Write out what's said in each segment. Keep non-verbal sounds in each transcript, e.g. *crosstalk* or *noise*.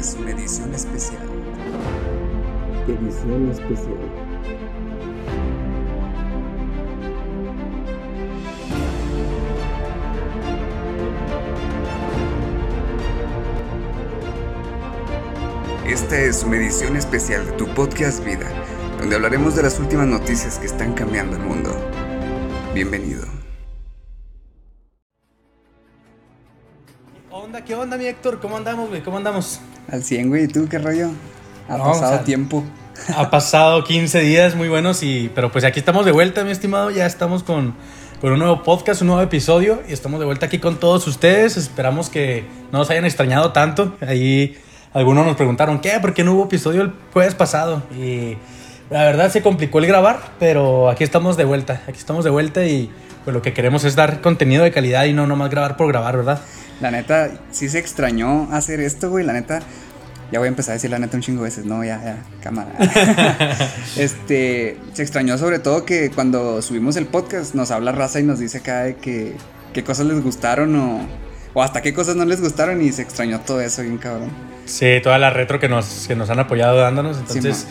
es una edición especial. Edición especial. Esta es una edición especial de tu podcast Vida, donde hablaremos de las últimas noticias que están cambiando el mundo. Bienvenido. ¿Qué onda, qué onda, mi Héctor? ¿Cómo andamos, güey? ¿Cómo andamos? Al 100, güey, ¿y tú qué rollo? Ha No, pasado o sea, tiempo. Ha *laughs* pasado 15 días muy buenos, y, pero pues aquí estamos de vuelta, mi estimado. Ya estamos con, con un nuevo podcast, un nuevo episodio. Y estamos de vuelta aquí con todos ustedes. Esperamos que no nos hayan extrañado tanto. Ahí algunos nos preguntaron, ¿qué? ¿Por qué no hubo episodio el jueves pasado? Y la verdad se complicó el grabar, pero aquí estamos de vuelta. Aquí estamos de vuelta y pues lo que queremos es dar contenido de calidad y no nomás grabar por grabar, ¿verdad? La neta, sí se extrañó hacer esto, güey. La neta, ya voy a empezar a decir la neta un chingo de veces. No, ya, ya, cámara. *laughs* este, se extrañó sobre todo que cuando subimos el podcast nos habla raza y nos dice acá de que qué cosas les gustaron o, o hasta qué cosas no les gustaron y se extrañó todo eso bien cabrón. Sí, toda la retro que nos, que nos han apoyado dándonos. Entonces,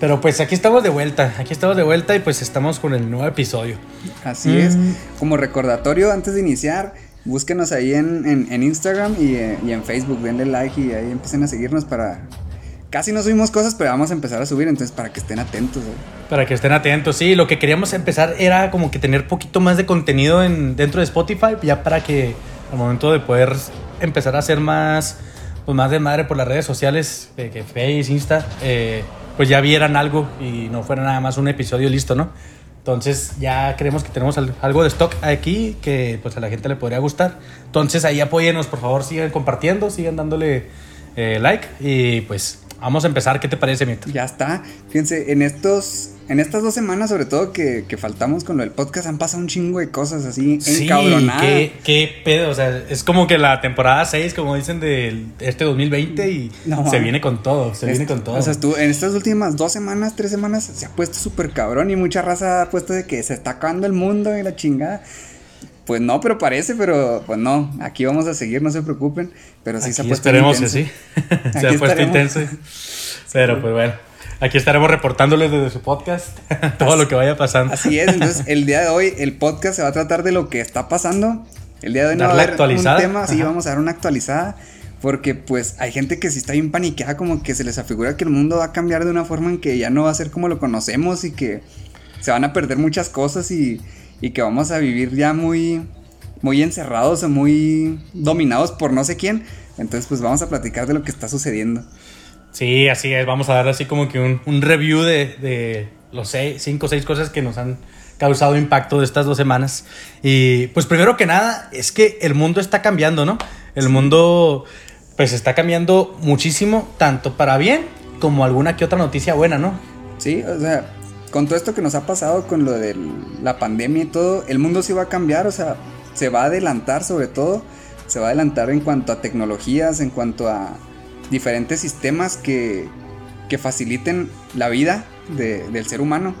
pero pues aquí estamos de vuelta. Aquí estamos de vuelta y pues estamos con el nuevo episodio. Así Mm. es. Como recordatorio, antes de iniciar, búsquenos ahí en, en- Instagram y, eh, y en Facebook, denle like y ahí empiecen a seguirnos para... Casi no subimos cosas, pero vamos a empezar a subir, entonces para que estén atentos. güey. Para que estén atentos. Sí, lo que queríamos empezar era como que tener poquito más de contenido en, dentro de Spotify, ya para que al momento de poder empezar a hacer más, pues más de madre por las redes sociales, eh, que Face, Insta, eh, pues ya vieran algo y no fuera nada más un episodio listo, ¿no? Entonces ya creemos que tenemos al- algo de stock aquí que pues a la gente le podría gustar. Entonces ahí apóyenos, por favor, sigan compartiendo, sigan dándole eh, like y pues vamos a empezar. ¿Qué te parece, Mito? Ya está. Fíjense, en estos... En estas dos semanas, sobre todo que, que faltamos con lo del podcast, han pasado un chingo de cosas así Sí, encabronadas. qué, qué pedo, o sea, es como que la temporada 6, como dicen, de este 2020 y No, se viene con todo, se viene Este, con todo. O sea, estuvo- en estas últimas dos semanas, tres semanas, se ha puesto súper cabrón y mucha raza ha puesto de que se está acabando el mundo y la chingada. Pues no, pero parece, pero pues no. Aquí vamos a seguir, no se preocupen. Pero sí se ha Aquí puesto esperemos que intenso. sí, *laughs* se Aquí ha puesto intenso. Pero pues bueno, aquí estaremos reportándoles desde su podcast *laughs* todo lo que vaya pasando. Así es, entonces el día de hoy el podcast se va a tratar de lo que está pasando. El día de hoy no va a haber un tema, sí, Ajá. vamos a dar una actualizada. Porque pues hay gente que sí está bien paniqueada, como que se les afigura que el mundo va a cambiar de una forma en que ya no va a ser como lo conocemos y que se van a perder muchas cosas y, y que vamos a vivir ya muy, muy encerrados o muy dominados por no sé quién. Entonces pues vamos a platicar de lo que está sucediendo. Sí, así es. Vamos a dar así como que un, un review de, de los seis, cinco o seis cosas que nos han causado impacto de estas dos semanas. Y pues primero que nada, es que el mundo está cambiando, ¿no? El mundo pues está cambiando muchísimo, tanto para bien como alguna que otra noticia buena, ¿no? Sí, o sea, con todo esto que nos ha pasado con lo de la pandemia y todo, el mundo sí va a cambiar, o sea, se va a adelantar sobre todo, se va a adelantar en cuanto a tecnologías, en cuanto a diferentes sistemas que, que faciliten la vida de- del ser humano.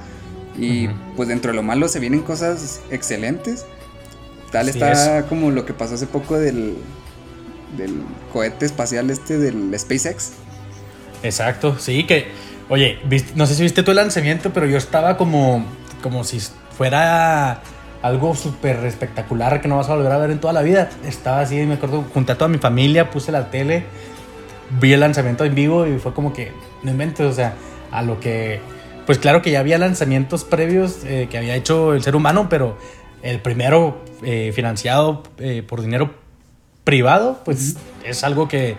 Y pues dentro de lo malo se vienen cosas excelentes. Tal está como lo que pasó hace poco del, del cohete espacial este del SpaceX. Exacto, sí, que, oye, no sé si viste tu lanzamiento, pero yo estaba como, como si fuera algo súper espectacular que no vas a volver a ver en toda la vida. Estaba así, me acuerdo, junté a toda mi familia, puse la tele, vi el lanzamiento en vivo y fue como que, no inventes, o sea, a lo que, pues claro que ya había lanzamientos previos eh, que había hecho el ser humano, pero el primero eh, financiado eh, por dinero privado, pues es algo que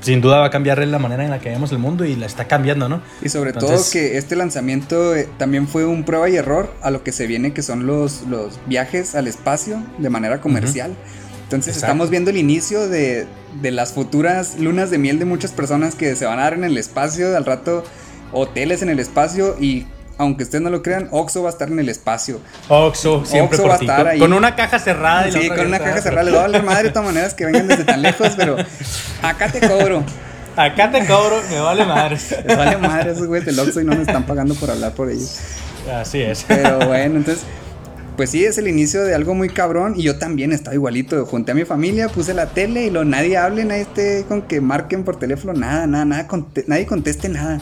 sin duda va a cambiar la manera en la que vemos el mundo y la está cambiando, ¿no? Y sobre Entonces- todo que este lanzamiento eh, también fue un prueba y error a lo que se viene que son los, los viajes al espacio de manera comercial. Entonces Exacto. estamos viendo el inicio de, de las futuras lunas de miel de muchas personas que se van a dar en el espacio, al rato hoteles en el espacio y aunque ustedes no lo crean, Oxxo va a estar en el espacio. Oxxo, siempre por va a estar Con- ahí. Con una caja cerrada. y Sí, con una caja cerrada. Les va a valer madre de todas maneras que vengan desde tan lejos, pero acá te cobro. Acá te cobro, me vale madre. Les vale madre esos güeyes del Oxxo y no me están pagando por hablar por ellos. Así es. Pero bueno, entonces pues sí, es el inicio de algo muy cabrón. Y yo también estaba igualito. Junté a mi familia, puse la tele y lo nadie hable, nadie esté con que marquen por teléfono, nada, nada, nada, nadie conteste nada.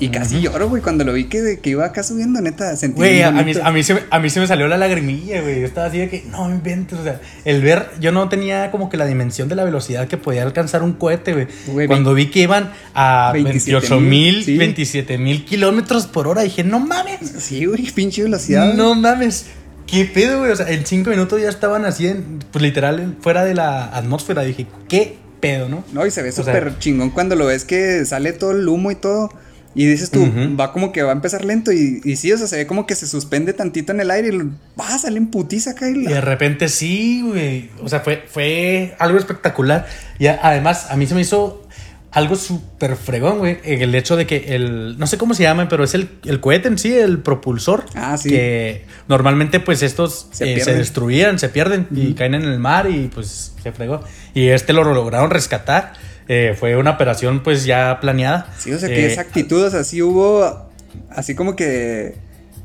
Y casi lloro, güey, cuando lo vi que, que iba acá subiendo, neta, sentí Güey, a mí, a, mí se, a mí se me salió la lagrimilla, güey. Yo estaba así de que, no me inventes, o sea, el ver, yo no tenía como que la dimensión de la velocidad que podía alcanzar un cohete, güey. Cuando vi que iban a 28 mil, 27 mil kilómetros por hora, dije, no mames. Sí, güey, pinche velocidad. No mames. ¿Qué pedo, güey? O sea, en cinco minutos ya estaban así, en, pues literal, fuera de la atmósfera. Dije, ¿qué pedo, no? No, y se ve súper chingón cuando lo ves que sale todo el humo y todo. Y dices tú, va como que va a empezar lento y, y, sí, o sea, se ve como que se suspende tantito en el aire y va a salir en putiza acá. Y, de repente sí, güey. O sea, fue, fue algo espectacular. Y además, a mí se me hizo algo súper fregón, güey. El hecho de que el. No sé cómo se llama, pero es el, el cohete en sí, el propulsor. Ah, sí. Que normalmente, pues estos se, eh, destruían, se pierden y caen en el mar y pues se fregó. Y este lo lograron rescatar. Eh, fue una operación pues ya planeada. Sí, o sea que esa actitud, o sea, sí hubo así como que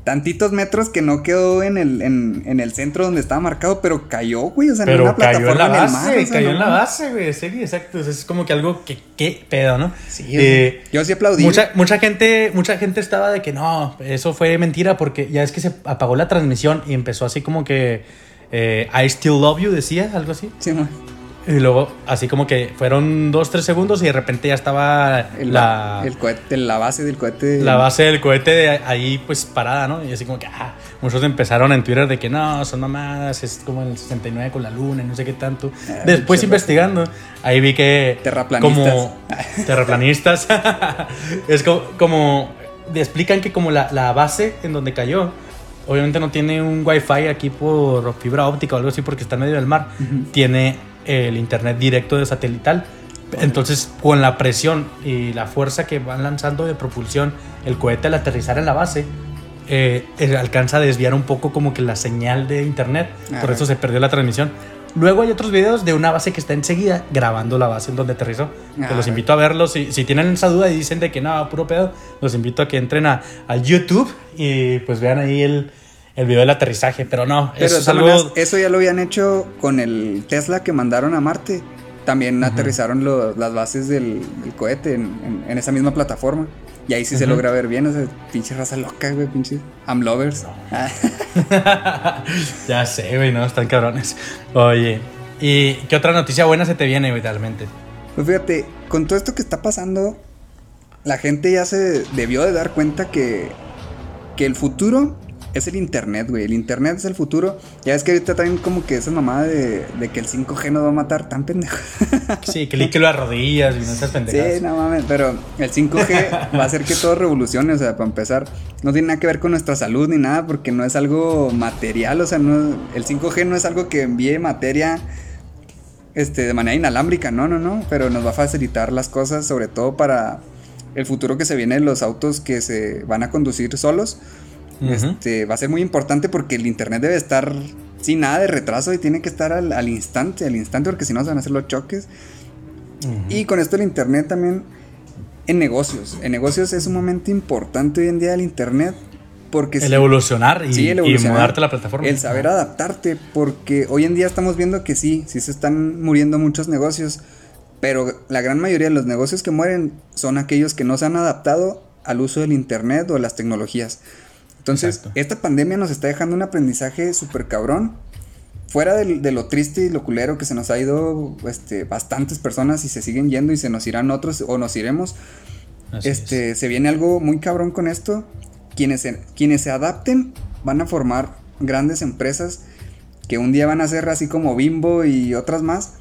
tantitos metros que no quedó en el, en, el centro donde estaba marcado, pero cayó, güey, o sea, en una plataforma en, la base, el mar. cayó en la base, güey, sí, exacto, es como que algo que, qué pedo, ¿no? Sí, eh, yo sí aplaudí. Mucha, mucha, gente, mucha gente estaba de que no, eso fue mentira porque ya es que se apagó la transmisión y empezó así como que eh, I still love you, decía, algo así. Sí, man. Y luego, así como que fueron dos, tres segundos y de repente ya estaba la, el cohete, la base del cohete. La base del cohete ahí pues parada, ¿no? Y así como que, ah, muchos empezaron en Twitter de que no, son mamadas, es como el 69 con la luna y no sé qué tanto. Ah, Después investigando, ahí vi que... Terraplanistas. Como terraplanistas. *laughs* *laughs* es como, como, explican que como la, la base en donde cayó, obviamente no tiene un wifi aquí por fibra óptica o algo así porque está en medio del mar. Tiene el internet directo de satelital. Entonces, con la presión y la fuerza que van lanzando de propulsión el cohete al aterrizar en la base, eh, alcanza a desviar un poco como que la señal de internet. Por eso se perdió la transmisión. Luego hay otros videos de una base que está enseguida grabando la base en donde aterrizó. Que los invito a verlos. Si, si tienen esa duda y dicen de que no, puro pedo, los invito a que entren a, a YouTube y pues vean ahí el, el video del aterrizaje, pero no, eso es algo... Eso ya lo habían hecho con el Tesla que mandaron a Marte. También aterrizaron las bases del, cohete en, esa misma plataforma. Y ahí sí se logra ver bien, o sea, pinche raza loca, güey, pinche lovers. *laughs* ya sé, güey, no, están cabrones. Oye, ¿y qué otra noticia buena se te viene, güey, realmente? Pues fíjate, con todo esto que está pasando, la gente ya se debió de dar cuenta que, que el futuro es el internet, güey. El internet es el futuro. Ya es que ahorita también como que esa mamada de, que el 5G nos va a matar tan pendejo. *laughs* Sí, que que lo arrodillas y no seas pendejo. Sí, no mames, pero el 5G *laughs* va a hacer que todo revolucione, o sea, para empezar, no tiene nada que ver con nuestra salud ni nada porque no es algo material, o sea, no, el 5G no es algo que envíe materia este, de manera inalámbrica, no, no, no, pero nos va a facilitar las cosas, sobre todo para el futuro que se viene, los autos que se van a conducir solos este, va a ser muy importante porque el internet debe estar sin nada de retraso y tiene que estar al, instante, al instante, porque si no se van a hacer los choques. Y con esto el internet también en negocios. En negocios es un momento importante hoy en día el internet. Porque el evolucionar y, y mudarte la plataforma. El saber adaptarte, porque hoy en día estamos viendo que sí, sí se están muriendo muchos negocios, pero la gran mayoría de los negocios que mueren son aquellos que no se han adaptado al uso del internet o las tecnologías. Entonces, esta pandemia nos está dejando un aprendizaje súper cabrón. Fuera de, lo triste y lo culero que se nos ha ido este, bastantes personas y se siguen yendo y se nos irán otros o nos iremos. este, se viene algo muy cabrón con esto. Quienes se, quienes se adapten van a formar grandes empresas que un día van a ser así como Bimbo y otras más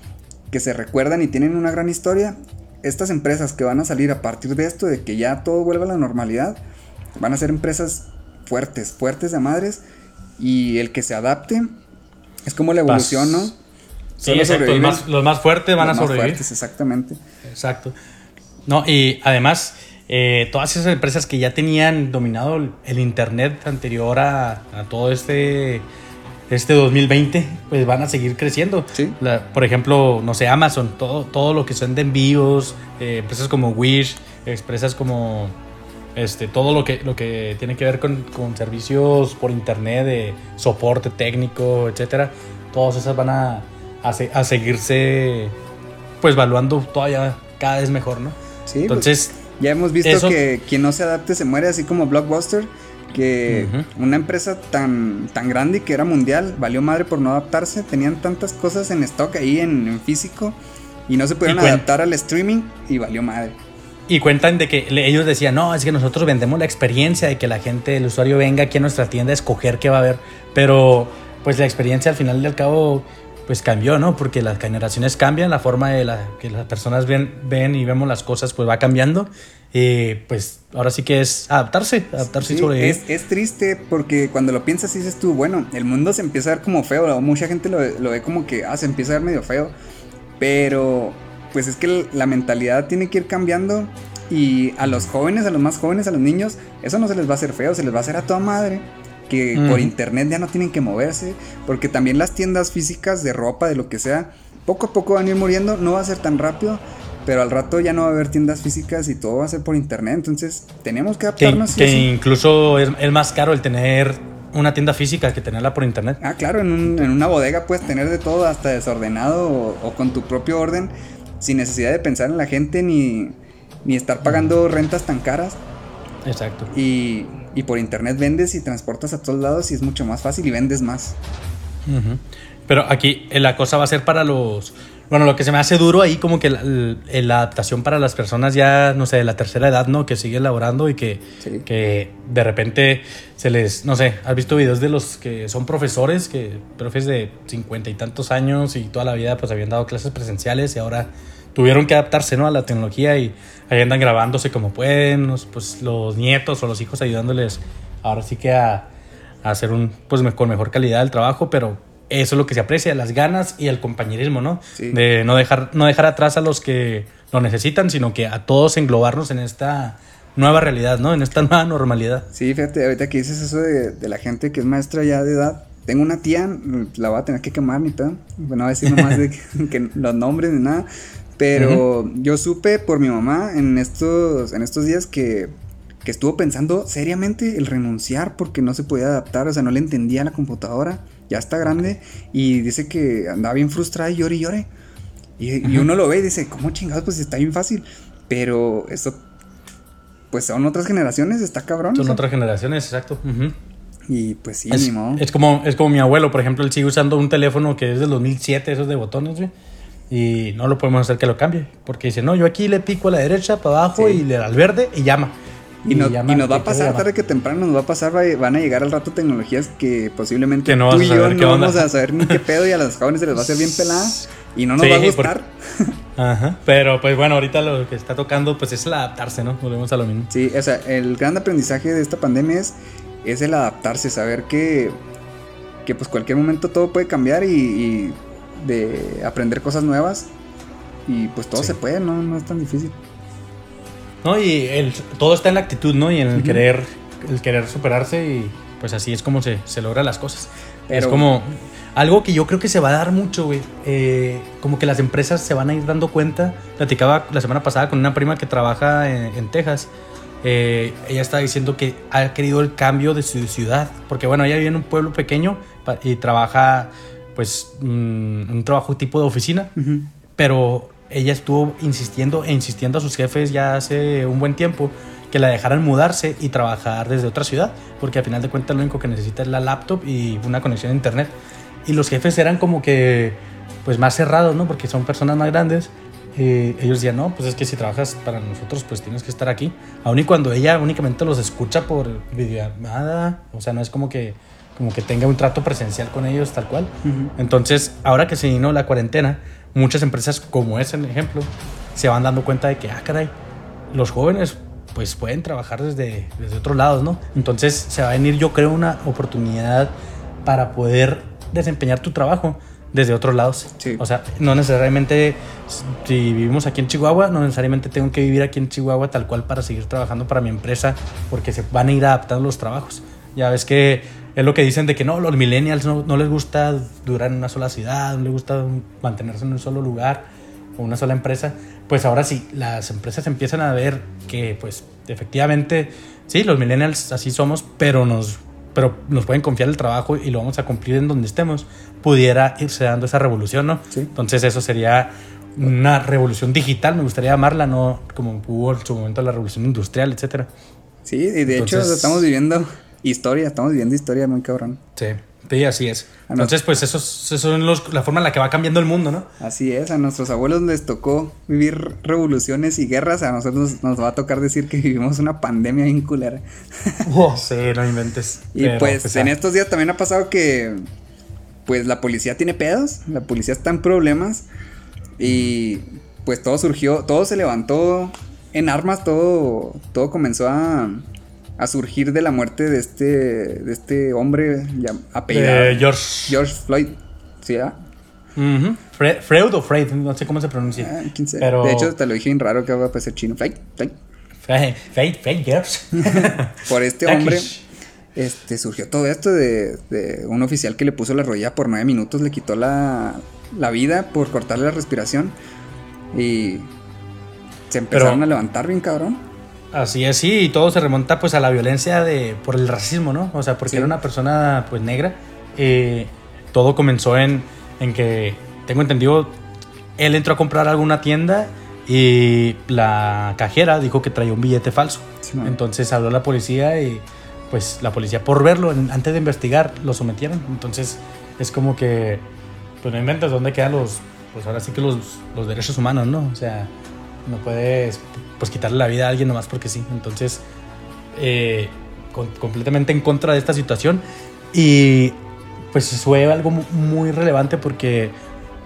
que se recuerdan y tienen una gran historia. Estas empresas que van a salir a partir de esto, de que ya todo vuelva a la normalidad, van a ser empresas fuertes, fuertes de madres. Y el que se adapte es como la evolución, ¿no? Sí, exacto. Los más, fuertes van a sobrevivir. Fuertes, exactamente. Exacto. No, y además, eh, todas esas empresas que ya tenían dominado el, internet anterior a, todo este, este 2020, pues van a seguir creciendo. ¿Sí? por ejemplo, no sé, Amazon, todo, todo lo que son de envíos, eh, empresas como Wish, empresas como este, todo lo que, lo que tiene que ver con, con servicios por internet, de soporte técnico, etcétera, todas esas van a, a, a seguirse pues evaluando todavía cada vez mejor, ¿no? Sí. Pues, Entonces, ya hemos visto que quien no se adapte se muere, así como Blockbuster, que una empresa tan, tan grande y que era mundial, valió madre por no adaptarse, tenían tantas cosas en stock ahí en, físico y no se pudieron adaptar al streaming y valió madre. Y cuentan de que ellos decían, no, es que nosotros vendemos la experiencia de que la gente, el usuario venga aquí a nuestra tienda a escoger qué va a ver, pero pues la experiencia al final del cabo pues cambió, ¿no? Porque las generaciones cambian, la forma de la, que las personas ven, ven y vemos las cosas pues va cambiando. Y pues ahora sí que es adaptarse, adaptarse sobre es, es triste porque cuando lo piensas dices tú, bueno, el mundo se empieza a ver como feo, mucha gente lo, lo ve como que, ah, se empieza a ver medio feo, pero pues es que la mentalidad tiene que ir cambiando y a los jóvenes, a los más jóvenes, a los niños, eso no se les va a hacer feo, se les va a hacer a toda madre que por internet ya no tienen que moverse, porque también las tiendas físicas de ropa, de lo que sea, poco a poco van a ir muriendo, no va a ser tan rápido, pero al rato ya no va a haber tiendas físicas y todo va a ser por internet, entonces tenemos que adaptarnos. Que, incluso es, más caro el tener una tienda física que tenerla por internet. Ah, claro, en, una bodega puedes tener de todo, hasta desordenado o, con tu propio orden, sin necesidad de pensar en la gente ni, ni estar pagando rentas tan caras. Exacto. Y y por internet vendes y transportas a todos lados y es mucho más fácil y vendes más. Pero aquí eh, la cosa va a ser para los... Bueno, lo que se me hace duro ahí como que la, adaptación para las personas ya, no sé, de la tercera edad, ¿no? Que sigue elaborando y que, que de repente se les, no sé, ¿has visto videos de los que son profesores, que profes de cincuenta y tantos años y toda la vida pues habían dado clases presenciales y ahora tuvieron que adaptarse ¿no? a la tecnología y ahí andan grabándose como pueden, los, pues los nietos o los hijos ayudándoles ahora sí que a, hacer un, pues con mejor calidad el trabajo, pero eso es lo que se aprecia, las ganas y el compañerismo, ¿no? De no dejar, no dejar atrás a los que lo necesitan, sino que a todos englobarnos en esta nueva realidad, ¿no? En esta nueva normalidad. Sí, fíjate, ahorita que dices eso de, la gente que es maestra ya de edad, tengo una tía, la voy a tener que quemar ni pedo, bueno, a decir nomás de que *laughs* los nombres ni nada, pero yo supe por mi mamá en estos, en estos días que, que, estuvo pensando seriamente el renunciar porque no se podía adaptar, o sea, no le entendía la computadora, ya está grande, y dice que andaba bien frustrada y llore y llore. Y, uno lo ve y dice, ¿cómo chingados? Pues está bien fácil. Pero eso, pues son otras generaciones, está cabrón. Son otras generaciones, exacto. Y pues sí, es, Es como, es como mi abuelo, por ejemplo, él sigue usando un teléfono que es del 2007, esos de botones, güey y no lo podemos hacer que lo cambie. Porque dice, no, yo aquí le pico a la derecha, para abajo y le da al verde y llama. Y, nos va a pasar tarde que temprano, nos va a pasar, van a llegar al rato tecnologías que posiblemente no tú y yo no vamos a saber ni qué *laughs* pedo y a los jóvenes se les va a hacer bien pelada y no nos va a gustar. *laughs* Ajá. Pero pues bueno, ahorita lo que está tocando pues es el adaptarse, ¿no? Volvemos a lo mismo. Sí, o sea, el gran aprendizaje de esta pandemia es, es el adaptarse, saber que, que pues cualquier momento todo puede cambiar y de aprender cosas nuevas. Y pues todo se puede, ¿no? No es tan difícil. No, y el, todo está en la actitud, ¿no? Y en el querer el querer superarse y pues así es como se, se logran las cosas. Es como algo que yo creo que se va a dar mucho, güey. Eh, como que las empresas se van a ir dando cuenta. Platicaba la semana pasada con una prima que trabaja en, Texas. Eh, ella estaba diciendo que ha querido el cambio de su ciudad. Porque bueno, ella vive en un pueblo pequeño y trabaja pues mm, un trabajo tipo de oficina, pero ella estuvo insistiendo e insistiendo a sus jefes ya hace un buen tiempo que la dejaran mudarse y trabajar desde otra ciudad, porque al final de cuentas lo único que necesita es la laptop y una conexión a internet. Y los jefes eran como que pues más cerrados, ¿no? Porque son personas más grandes. Eh, ellos decían, no, pues es que si trabajas para nosotros, pues tienes que estar aquí. Aun y cuando ella únicamente los escucha por videollamada, o sea, no es como que como que tenga un trato presencial con ellos tal cual. Entonces, ahora que se vino la cuarentena, muchas empresas, como es el ejemplo, se van dando cuenta de que, ah, caray, los jóvenes pues pueden trabajar desde, desde otros lados, ¿no? Entonces se va a venir, yo creo, una oportunidad para poder desempeñar tu trabajo desde otros lados. O sea, no necesariamente, si vivimos aquí en Chihuahua, no necesariamente tengo que vivir aquí en Chihuahua tal cual para seguir trabajando para mi empresa, porque se van a ir adaptando los trabajos. Ya ves que es lo que dicen de que no, los millennials no, les gusta durar en una sola ciudad, no les gusta mantenerse en un solo lugar o una sola empresa. Pues ahora sí, las empresas empiezan a ver que pues efectivamente, sí, los millennials así somos, pero nos, pero nos pueden confiar el trabajo y lo vamos a cumplir en donde estemos, pudiera irse dando esa revolución, ¿no? Sí. Entonces eso sería una revolución digital, me gustaría llamarla, no como hubo en su momento la revolución industrial, etcétera. Sí, y de hecho estamos viviendo historia, estamos viviendo historia muy cabrón. Sí, sí, así es. No. Entonces, pues eso es, eso son los- la forma en la que va cambiando el mundo, ¿no? Así es, a nuestros abuelos les tocó vivir revoluciones y guerras, a nosotros nos va a tocar decir que vivimos una pandemia bien culera. *laughs* Sí, no inventes. Y Pero, pues, en estos días también ha pasado que pues la policía tiene pedos, la policía está en problemas y pues todo surgió, todo se levantó en armas, todo, todo comenzó a, a surgir de la muerte de este, de este hombre apellidado de George. George Floyd. ¿Sí? ah? Fre- Freud o Freud, no sé cómo se pronuncia. Ah, quién sabe. Pero- De hecho, te lo dije bien raro que va a parecer chino. Floyd, Floyd. Freud, George. *laughs* Por este hombre este, surgió todo esto de, de un oficial que le puso la rodilla por nueve minutos, le quitó la, la vida por cortarle la respiración y se empezaron Pero- a levantar bien cabrón. Así es, sí, y todo se remonta pues a la violencia de por el racismo, ¿no? O sea, porque Sí. era una persona pues negra. eh, todo comenzó en, en que, tengo entendido, él entró a comprar a alguna tienda y la cajera dijo que traía un billete falso. Sí. Entonces habló la policía y pues la policía por verlo, antes de investigar, lo sometieron. Entonces es como que, pues no inventas dónde quedan los, pues ahora sí que los, los derechos humanos, ¿no? O sea, no puedes pues quitarle la vida a alguien nomás porque sí. Entonces, eh, con- completamente en contra de esta situación. Y pues fue algo mu- muy relevante porque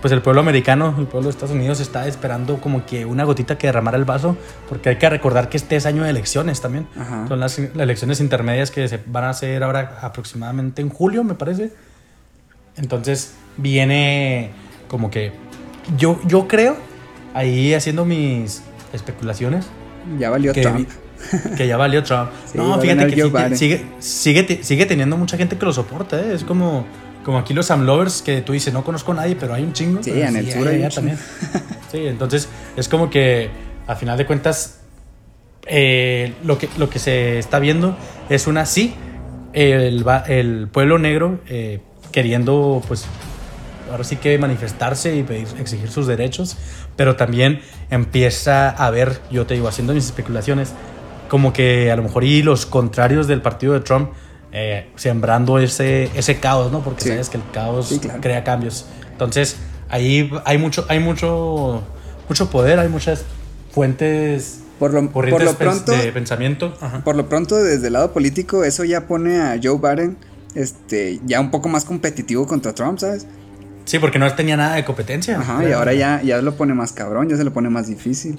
pues el pueblo americano, el pueblo de Estados Unidos está esperando como que una gotita que derramara el vaso, porque hay que recordar que este es año de elecciones también. Ajá. Son las, las elecciones intermedias que se van a hacer ahora aproximadamente en julio, me parece. Entonces viene como que yo, yo creo, ahí haciendo mis especulaciones, Ya valió que, Trump. que ya valió Trump. *laughs* Sí, no, fíjate que sí- sigue, sigue, sigue teniendo mucha gente que lo soporta. ¿eh? Es como, como aquí los Sam Lovers que tú dices, no conozco a nadie, pero hay un chingo. Sí, en el sur hay allá también. *laughs* Sí, entonces es como que a final de cuentas eh, lo, que, lo que se está viendo es una sí, el, el pueblo negro eh, queriendo pues ahora sí que manifestarse y pedir, exigir sus derechos, pero también empieza a ver, yo te digo, haciendo mis especulaciones, como que a lo mejor y los contrarios del partido de Trump eh, sembrando ese, ese caos, ¿no? Porque Sí. sabes que el caos Sí, claro. crea cambios. Entonces, ahí hay mucho, hay mucho, mucho poder, hay muchas fuentes Por lo, por lo pronto, de pensamiento. Ajá. por lo pronto, desde el lado político, eso ya pone a Joe Biden este, ya un poco más competitivo contra Trump, ¿sabes? Sí, porque no tenía nada de competencia. Ajá, y ahora ya, ya lo pone más cabrón, ya se lo pone más difícil.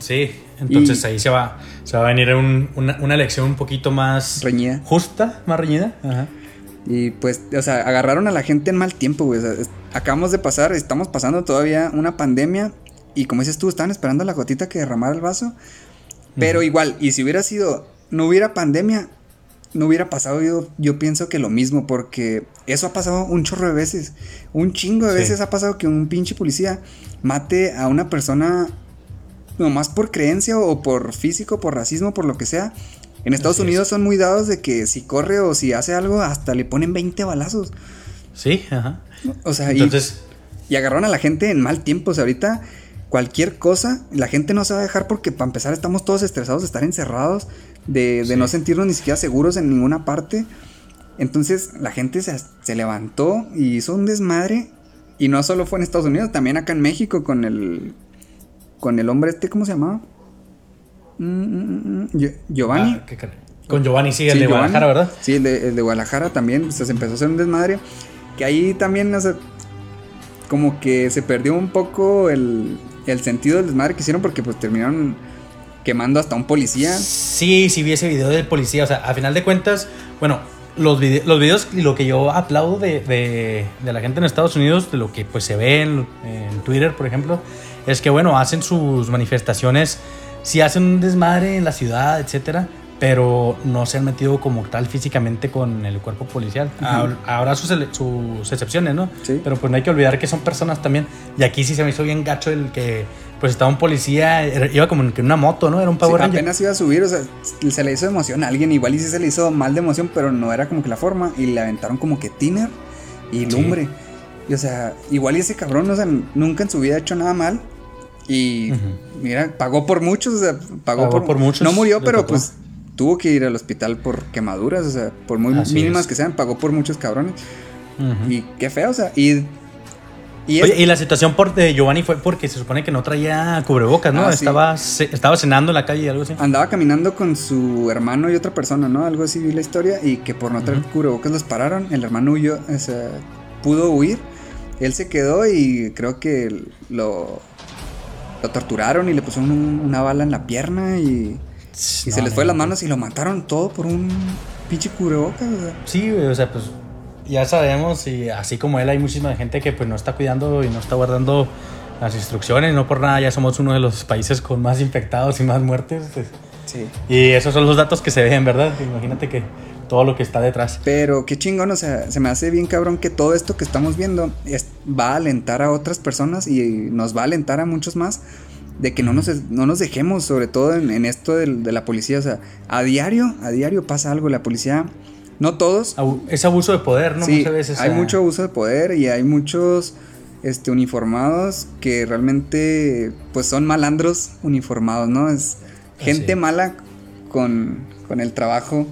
Sí, entonces Y- ahí se va, se va a venir un- una, una elección un poquito más Reñida. justa, más reñida. Ajá. Y pues, o sea, agarraron a la gente en mal tiempo, güey. O sea, es- acabamos de pasar, estamos pasando todavía una pandemia. Y como dices tú, estaban esperando la gotita que derramara el vaso. Pero igual, y si hubiera sido, no hubiera pandemia, no hubiera pasado yo, yo pienso que lo mismo, porque eso ha pasado un chorro de veces. Un chingo de Sí. veces ha pasado que un pinche policía mate a una persona nomás por creencia o por físico, por racismo, por lo que sea. En Estados Así es. Unidos son muy dados de que si corre o si hace algo, hasta le ponen 20 balazos. Sí, ajá. O sea, y- Entonces, y, agarraron a la gente en mal tiempo. O sea, ahorita cualquier cosa, la gente no se va a dejar porque para empezar estamos todos estresados de estar encerrados, de, de Sí. no sentirnos ni siquiera seguros en ninguna parte. Entonces la gente se, se levantó y hizo un desmadre. Y no solo fue en Estados Unidos, también acá en México con el con el hombre este, ¿cómo se llamaba? Mm, mm, mm, Gio- Giovanni. ah, qué con Giovanni, sí, el Sí, de Giovanni. Guadalajara, ¿verdad? Sí, el de, el de Guadalajara también. o sea, se empezó a hacer un desmadre. Que ahí también, o sea, como que se perdió un poco el, el sentido del desmadre que hicieron porque pues terminaron quemando hasta un policía. Sí, sí vi ese video del policía. O sea, a final de cuentas, bueno, los, vide- los videos y lo que yo aplaudo de, de- de la gente en Estados Unidos, de lo que pues se ve en, en Twitter, por ejemplo, es que, bueno, hacen sus manifestaciones, sí hacen un desmadre en la ciudad, etcétera, pero no se han metido como tal físicamente con el cuerpo policial. Habrá sus, sus, excepciones, ¿no? Sí. Pero pues no hay que olvidar que son personas también. Y aquí sí se me hizo bien gacho el que pues estaba un policía, iba como en una moto, ¿no? Era un Power sí, Apenas iba a subir, o sea, se le hizo emoción a alguien, igual y sí se le hizo mal de emoción, pero no era como que la forma, y le aventaron como que tiner y lumbre. Y o sea, igual y ese cabrón, o sea, nunca en su vida ha hecho nada mal. Y mira, pagó por muchos, o sea, pagó, por, muchos. No murió, pero pues tuvo que ir al hospital por quemaduras, o sea, por muy mínimas que sean, pagó por muchos cabrones. Y qué feo, o sea, y... Y, y la situación por, de Giovanni fue porque se supone que no traía cubrebocas, ¿no? Ah, estaba, estaba cenando en la calle y algo así. Andaba caminando con su hermano y otra persona, ¿no? Algo así vi la historia y que por no traer cubrebocas los pararon. El hermano huyó, o sea, pudo huir. Él se quedó y creo que lo, lo torturaron y le pusieron una bala en la pierna y y se les fue las manos y lo mataron todo por un pinche cubrebocas. O sea. Sí, o sea, pues ya sabemos y así como él hay muchísima gente que pues no está cuidando y no está guardando las instrucciones, no por nada ya somos uno de los países con más infectados y más muertes. Pues. Sí. Y esos son los datos que se ven, ¿verdad? Imagínate que todo lo que está detrás. Pero qué chingón, o sea, se me hace bien cabrón que todo esto que estamos viendo va a alentar a otras personas y nos va a alentar a muchos más de que no nos, no nos dejemos, sobre todo en, esto de, la policía. O sea, a diario, a diario pasa algo. La policía, no todos. Es abuso de poder, ¿no? Sí, hay mucho abuso de poder y hay muchos este, uniformados que realmente, pues son malandros uniformados, ¿no? Es gente mala con, con el trabajo.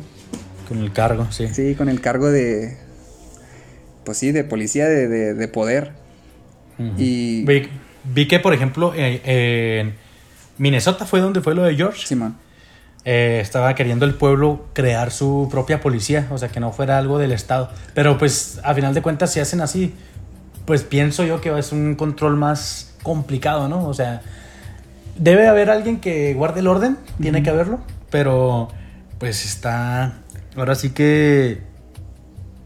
Con el cargo, sí. Sí, con el cargo de, pues sí, de policía, de, de, poder. Y... Vi que, por ejemplo, en Minnesota fue donde fue lo de George. Sí, man. Eh, estaba queriendo el pueblo crear su propia policía, o sea, que no fuera algo del Estado. Pero pues, a final de cuentas, si hacen así, pues pienso yo que es un control más complicado, ¿no? O sea, debe haber alguien que guarde el orden, tiene que haberlo, pero pues está, ahora sí que,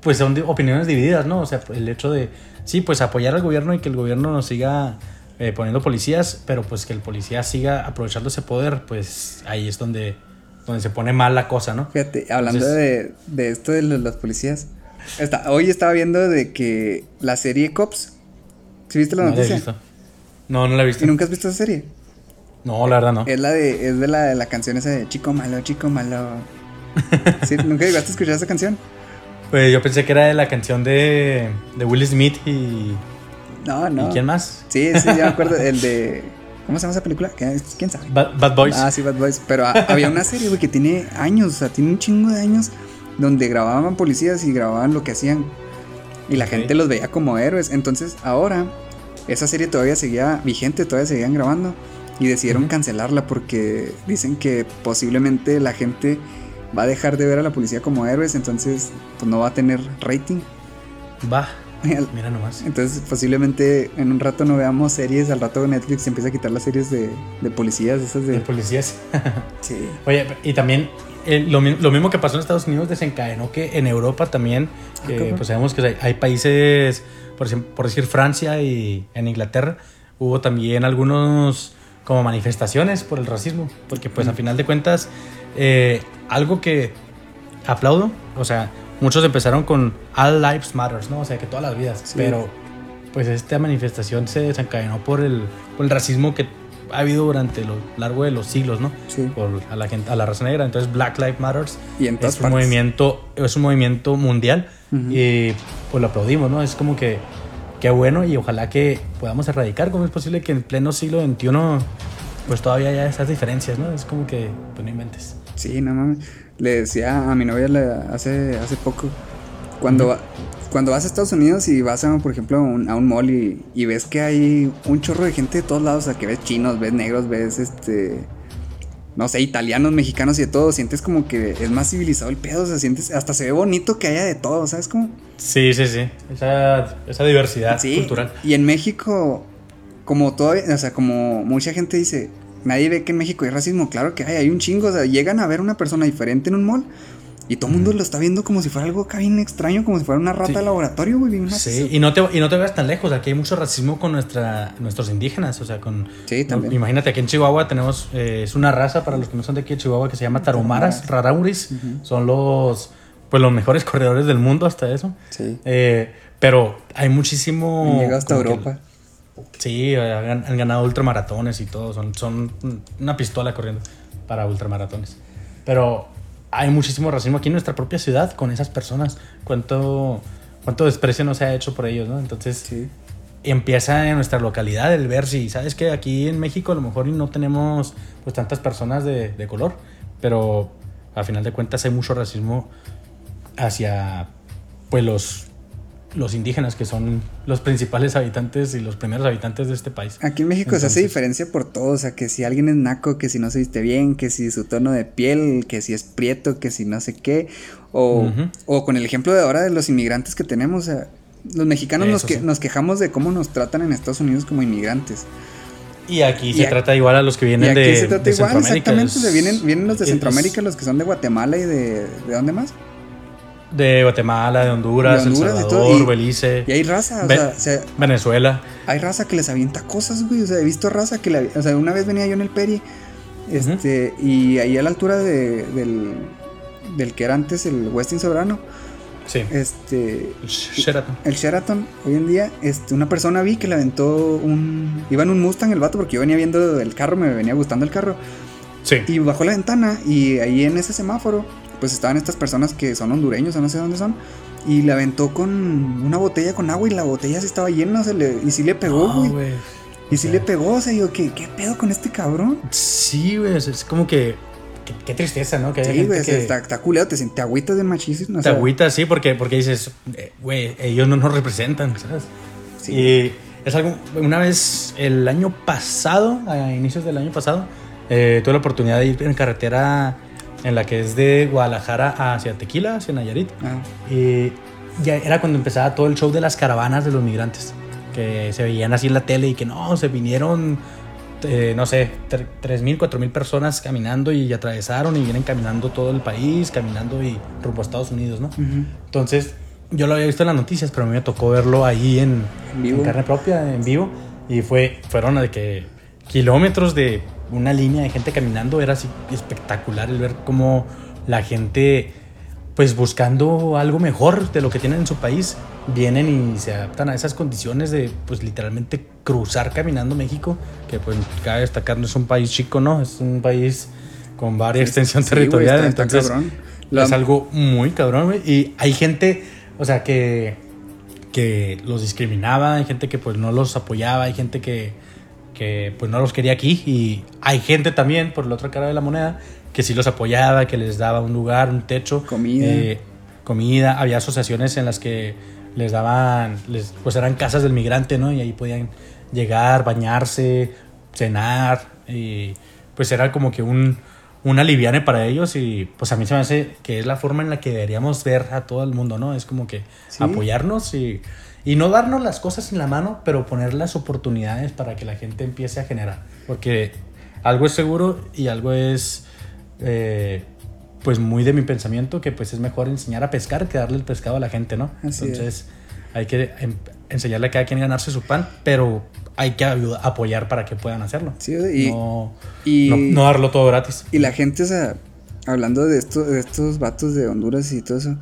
pues son opiniones divididas, ¿no? O sea, el hecho de, sí, pues apoyar al gobierno y que el gobierno nos siga eh, poniendo policías, pero pues que el policía siga aprovechando ese poder, pues ahí es donde, donde se pone mal la cosa, ¿no? Fíjate, hablando de, de, esto de los, policías, hoy estaba viendo de que la serie Cops, ¿sí viste la no noticia? La he visto. No, no la he visto. ¿Y nunca has visto esa serie? No, la verdad no. Es la de, es de la, de la canción esa de Chico Malo, Chico Malo. ¿Sí? *laughs* ¿Nunca llegaste a escuchar esa canción? Pues yo pensé que era de la canción de, de Will Smith y no, no. ¿Y quién más? Sí, sí, ya me acuerdo. El de. ¿Cómo se llama esa película? ¿Quién sabe? Bad, Boys. Ah, sí, Bad Boys. Pero había una serie, güey, que tiene años, o sea, tiene un chingo de años, donde grababan policías y grababan lo que hacían. Y la gente los veía como héroes. Entonces, ahora, esa serie todavía seguía vigente, todavía seguían grabando. Y decidieron cancelarla porque dicen que posiblemente la gente va a dejar de ver a la policía como héroes, entonces pues no va a tener rating. Va. *laughs* Mira nomás. Entonces, posiblemente en un rato no veamos series. Al rato Netflix empieza a quitar las series de, policías. Esas de... policías. *laughs* sí. Oye, y también eh, lo, mismo que pasó en Estados Unidos desencadenó que en Europa también, ah, pues sabemos que hay, países, por, por decir Francia y en Inglaterra, hubo también algunos como manifestaciones por el racismo. Porque, pues, a final de cuentas, eh, algo que aplaudo, o sea, muchos empezaron con All Lives Matters, ¿no? O sea, que todas las vidas. Pero pues esta manifestación se desencadenó por el, por el racismo que ha habido durante lo largo de los siglos, ¿no? Sí. Por a la gente, a la raza negra. Entonces Black Lives Matters y en es un movimiento, es un movimiento mundial y pues lo aplaudimos, ¿no? Es como que qué bueno y ojalá que podamos erradicar. ¿Cómo es posible que en pleno siglo XXI pues todavía haya esas diferencias, ¿no? Es como que pues no inventes. Sí, no mames le decía a mi novia hace, hace poco, cuando, cuando vas a Estados Unidos y vas, a, por ejemplo, a un, mall y, ves que hay un chorro de gente de todos lados, o sea, que ves chinos, ves negros, ves este... No sé, italianos, mexicanos y de todo, sientes como que es más civilizado el pedo, o sea, sientes, hasta se ve bonito que haya de todo, ¿sabes cómo? Sí, sí, sí, esa, esa diversidad sí, cultural. Y en México, como todavía, o sea, como mucha gente dice, nadie ve que en México hay racismo. Claro que hay, hay un chingo. O sea, llegan a ver una persona diferente en un mall Y todo el mundo lo está viendo como si fuera algo acá bien extraño, como si fuera una rata de laboratorio, güey. Bien sí, y no, te, y no te veas tan lejos. Aquí hay mucho racismo con nuestra, nuestros indígenas. O sea, con. Sí, también. imagínate, aquí en Chihuahua tenemos. Eh, es una raza, para los que no son de aquí de Chihuahua, que se llama Tarumaras, Rarauris. Son los. Pues los mejores *laughs* corredores del mundo, hasta eso. Sí. Eh, pero hay muchísimo. Llega hasta Europa. Sí, han, han, ganado ultramaratones y todo. Son, son una pistola corriendo para ultramaratones. Pero hay muchísimo racismo aquí en nuestra propia ciudad con esas personas. Cuánto, cuánto desprecio no se ha hecho por ellos, ¿no? Entonces, empieza en nuestra localidad el ver si, ¿sabes que Aquí en México a lo mejor no tenemos pues tantas personas de, de color, pero a final de cuentas hay mucho racismo hacia pues los los indígenas, que son los principales habitantes y los primeros habitantes de este país. Aquí en México se hace diferencia por todo, o sea, que si alguien es naco, que si no se viste bien, que si su tono de piel, que si es prieto, que si no sé qué, o, o con el ejemplo de ahora de los inmigrantes que tenemos, o sea, los mexicanos nos, que, nos quejamos de cómo nos tratan en Estados Unidos como inmigrantes. Y aquí se trata igual a los que vienen de, se trata igual, Exactamente, vienen, vienen los de Centroamérica, los que son de Guatemala y de... ¿De dónde más? De Guatemala, de Honduras, de El Salvador, Belice. Y hay raza, o, sea, Venezuela. Hay raza que les avienta cosas, güey. O sea, he visto raza que le. O sea, una vez venía yo en el Peri. Este, y ahí a la altura de, del, del que era antes el Westin Sobrano. Sí. Este. El Sheraton. El Sheraton, hoy en día, este, una persona vi que le aventó un. Iba en un Mustang el vato porque yo venía viendo el carro, me venía gustando el carro. Sí. Y bajó la ventana y ahí en ese semáforo pues estaban estas personas que son hondureños o no sé dónde son. Y le aventó con una botella con agua y la botella se estaba llena, o le, y sí le pegó, güey. y sí le pegó, o sea, yo, ¿qué, ¿qué pedo con este cabrón? Sí, güey, es como que Qué, tristeza, ¿no? Que sí, güey, que... está, está te, te agüitas de machismo. Te agüitas, sí, porque, porque dices, eh, güey, ellos no nos representan, ¿sabes? Sí. Y es algo, una vez, el año pasado, a inicios del año pasado, eh, tuve la oportunidad de ir en carretera en la que es de Guadalajara hacia Tequila, hacia Nayarit. Ah. Y ya era cuando empezaba todo el show de las caravanas de los migrantes, que se veían así en la tele y que no, se vinieron, eh, no sé, 3.000, 4.000 personas caminando y atravesaron y vienen caminando todo el país, caminando y rumbo a Estados Unidos, ¿no? Entonces, yo lo había visto en las noticias, pero a mí me tocó verlo ahí en, en carne propia, en vivo, y fue, fueron de que kilómetros de una línea de gente caminando, era así espectacular el ver cómo la gente, pues buscando algo mejor de lo que tienen en su país, vienen y se adaptan a esas condiciones de, pues literalmente cruzar caminando México, que pues cabe destacar, no es un país chico, ¿no? Es un país con varias extensión territorial, entonces es algo muy cabrón, Y hay gente, o sea, que, que los discriminaba, hay gente que pues no los apoyaba, hay gente que que pues no los quería aquí. Y hay gente también por la otra cara de la moneda que sí los apoyaba, que les daba un lugar, un techo, comida, eh, comida, había asociaciones en las que les daban, les, pues eran casas del migrante, ¿no? Y ahí podían llegar, bañarse, cenar. Y pues era como que un, un aliviane para ellos. Y pues a mí se me hace que es la forma en la que deberíamos ver a todo el mundo, ¿no? Es como que apoyarnos y y no darnos las cosas en la mano, pero poner las oportunidades para que la gente empiece a generar. Porque algo es seguro y algo es, eh, pues muy de mi pensamiento, que pues es mejor enseñar a pescar que darle el pescado a la gente, ¿no? Entonces hay que em, enseñarle a cada quien ganarse su pan, pero hay que apoyar para que puedan hacerlo. Sí, y, no, no, darlo todo gratis. Y la gente, o sea, hablando de, esto, de estos vatos de Honduras y todo eso,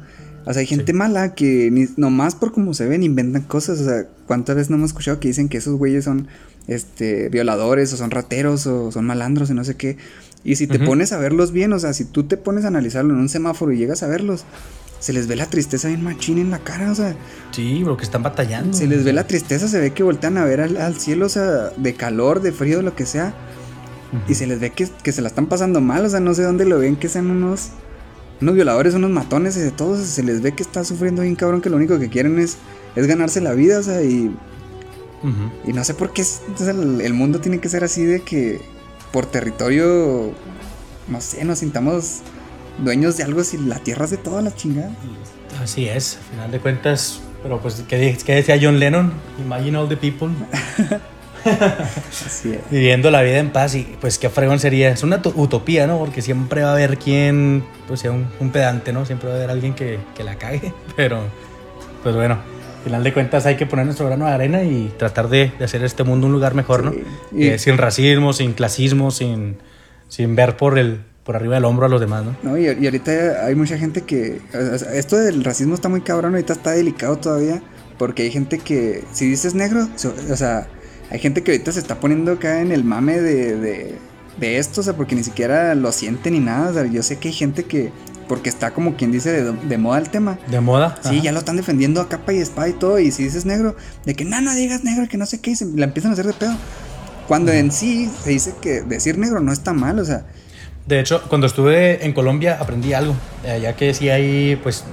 o sea, hay gente mala que ni, nomás por cómo se ven inventan cosas. O sea, ¿cuántas veces no hemos escuchado que dicen que esos güeyes son este, violadores o son rateros o son malandros y no sé qué? Y si te pones a verlos bien, o sea, si tú te pones a analizarlo en un semáforo y llegas a verlos, se les ve la tristeza bien machín en la cara, o sea. Sí, porque están batallando. Se les ve la tristeza, se ve que voltean a ver al, cielo, o sea, de calor, de frío, lo que sea. Y se les ve que, que, se la están pasando mal, o sea, no sé dónde lo ven, que sean unos unos violadores, unos matones y de todos se les ve que está sufriendo bien cabrón que lo único que quieren es, es ganarse la vida, o sea, y, y no sé por qué el, mundo tiene que ser así de que por territorio, no sé, nos sintamos dueños de algo si la tierra es de toda la chingada. Así es, al final de cuentas, pero pues, ¿qué, decía John Lennon? Imagine all the people. *laughs* Así es. Viviendo la vida en paz y pues qué fregón sería. Es una utopía, ¿no? Porque siempre va a haber quien, pues sea un, pedante, ¿no? Siempre va a haber alguien que, que la cague. *laughs* Pero, pues bueno, al final de cuentas hay que poner nuestro grano de arena y tratar de, de hacer este mundo un lugar mejor, ¿no? Eh, sin racismo, sin clasismo, sin, sin ver por el por arriba del hombro a los demás, ¿no? No, y, y ahorita hay mucha gente que... esto del racismo está muy cabrón, ahorita está delicado todavía, porque hay gente que, si dices negro, o sea, hay gente que ahorita se está poniendo acá en el mame de, de, de esto, o sea, porque ni siquiera lo siente ni nada, o sea, yo sé que hay gente que, porque está como quien dice de, moda el tema. ¿De moda? Sí, ya lo están defendiendo a capa y espada y todo, y si dices negro, de que no, no digas negro, que no sé qué, y se la empiezan a hacer de pedo. Cuando en sí se dice que decir negro no está mal, o sea, de hecho, cuando estuve en Colombia aprendí algo, eh, ya que sí hay pues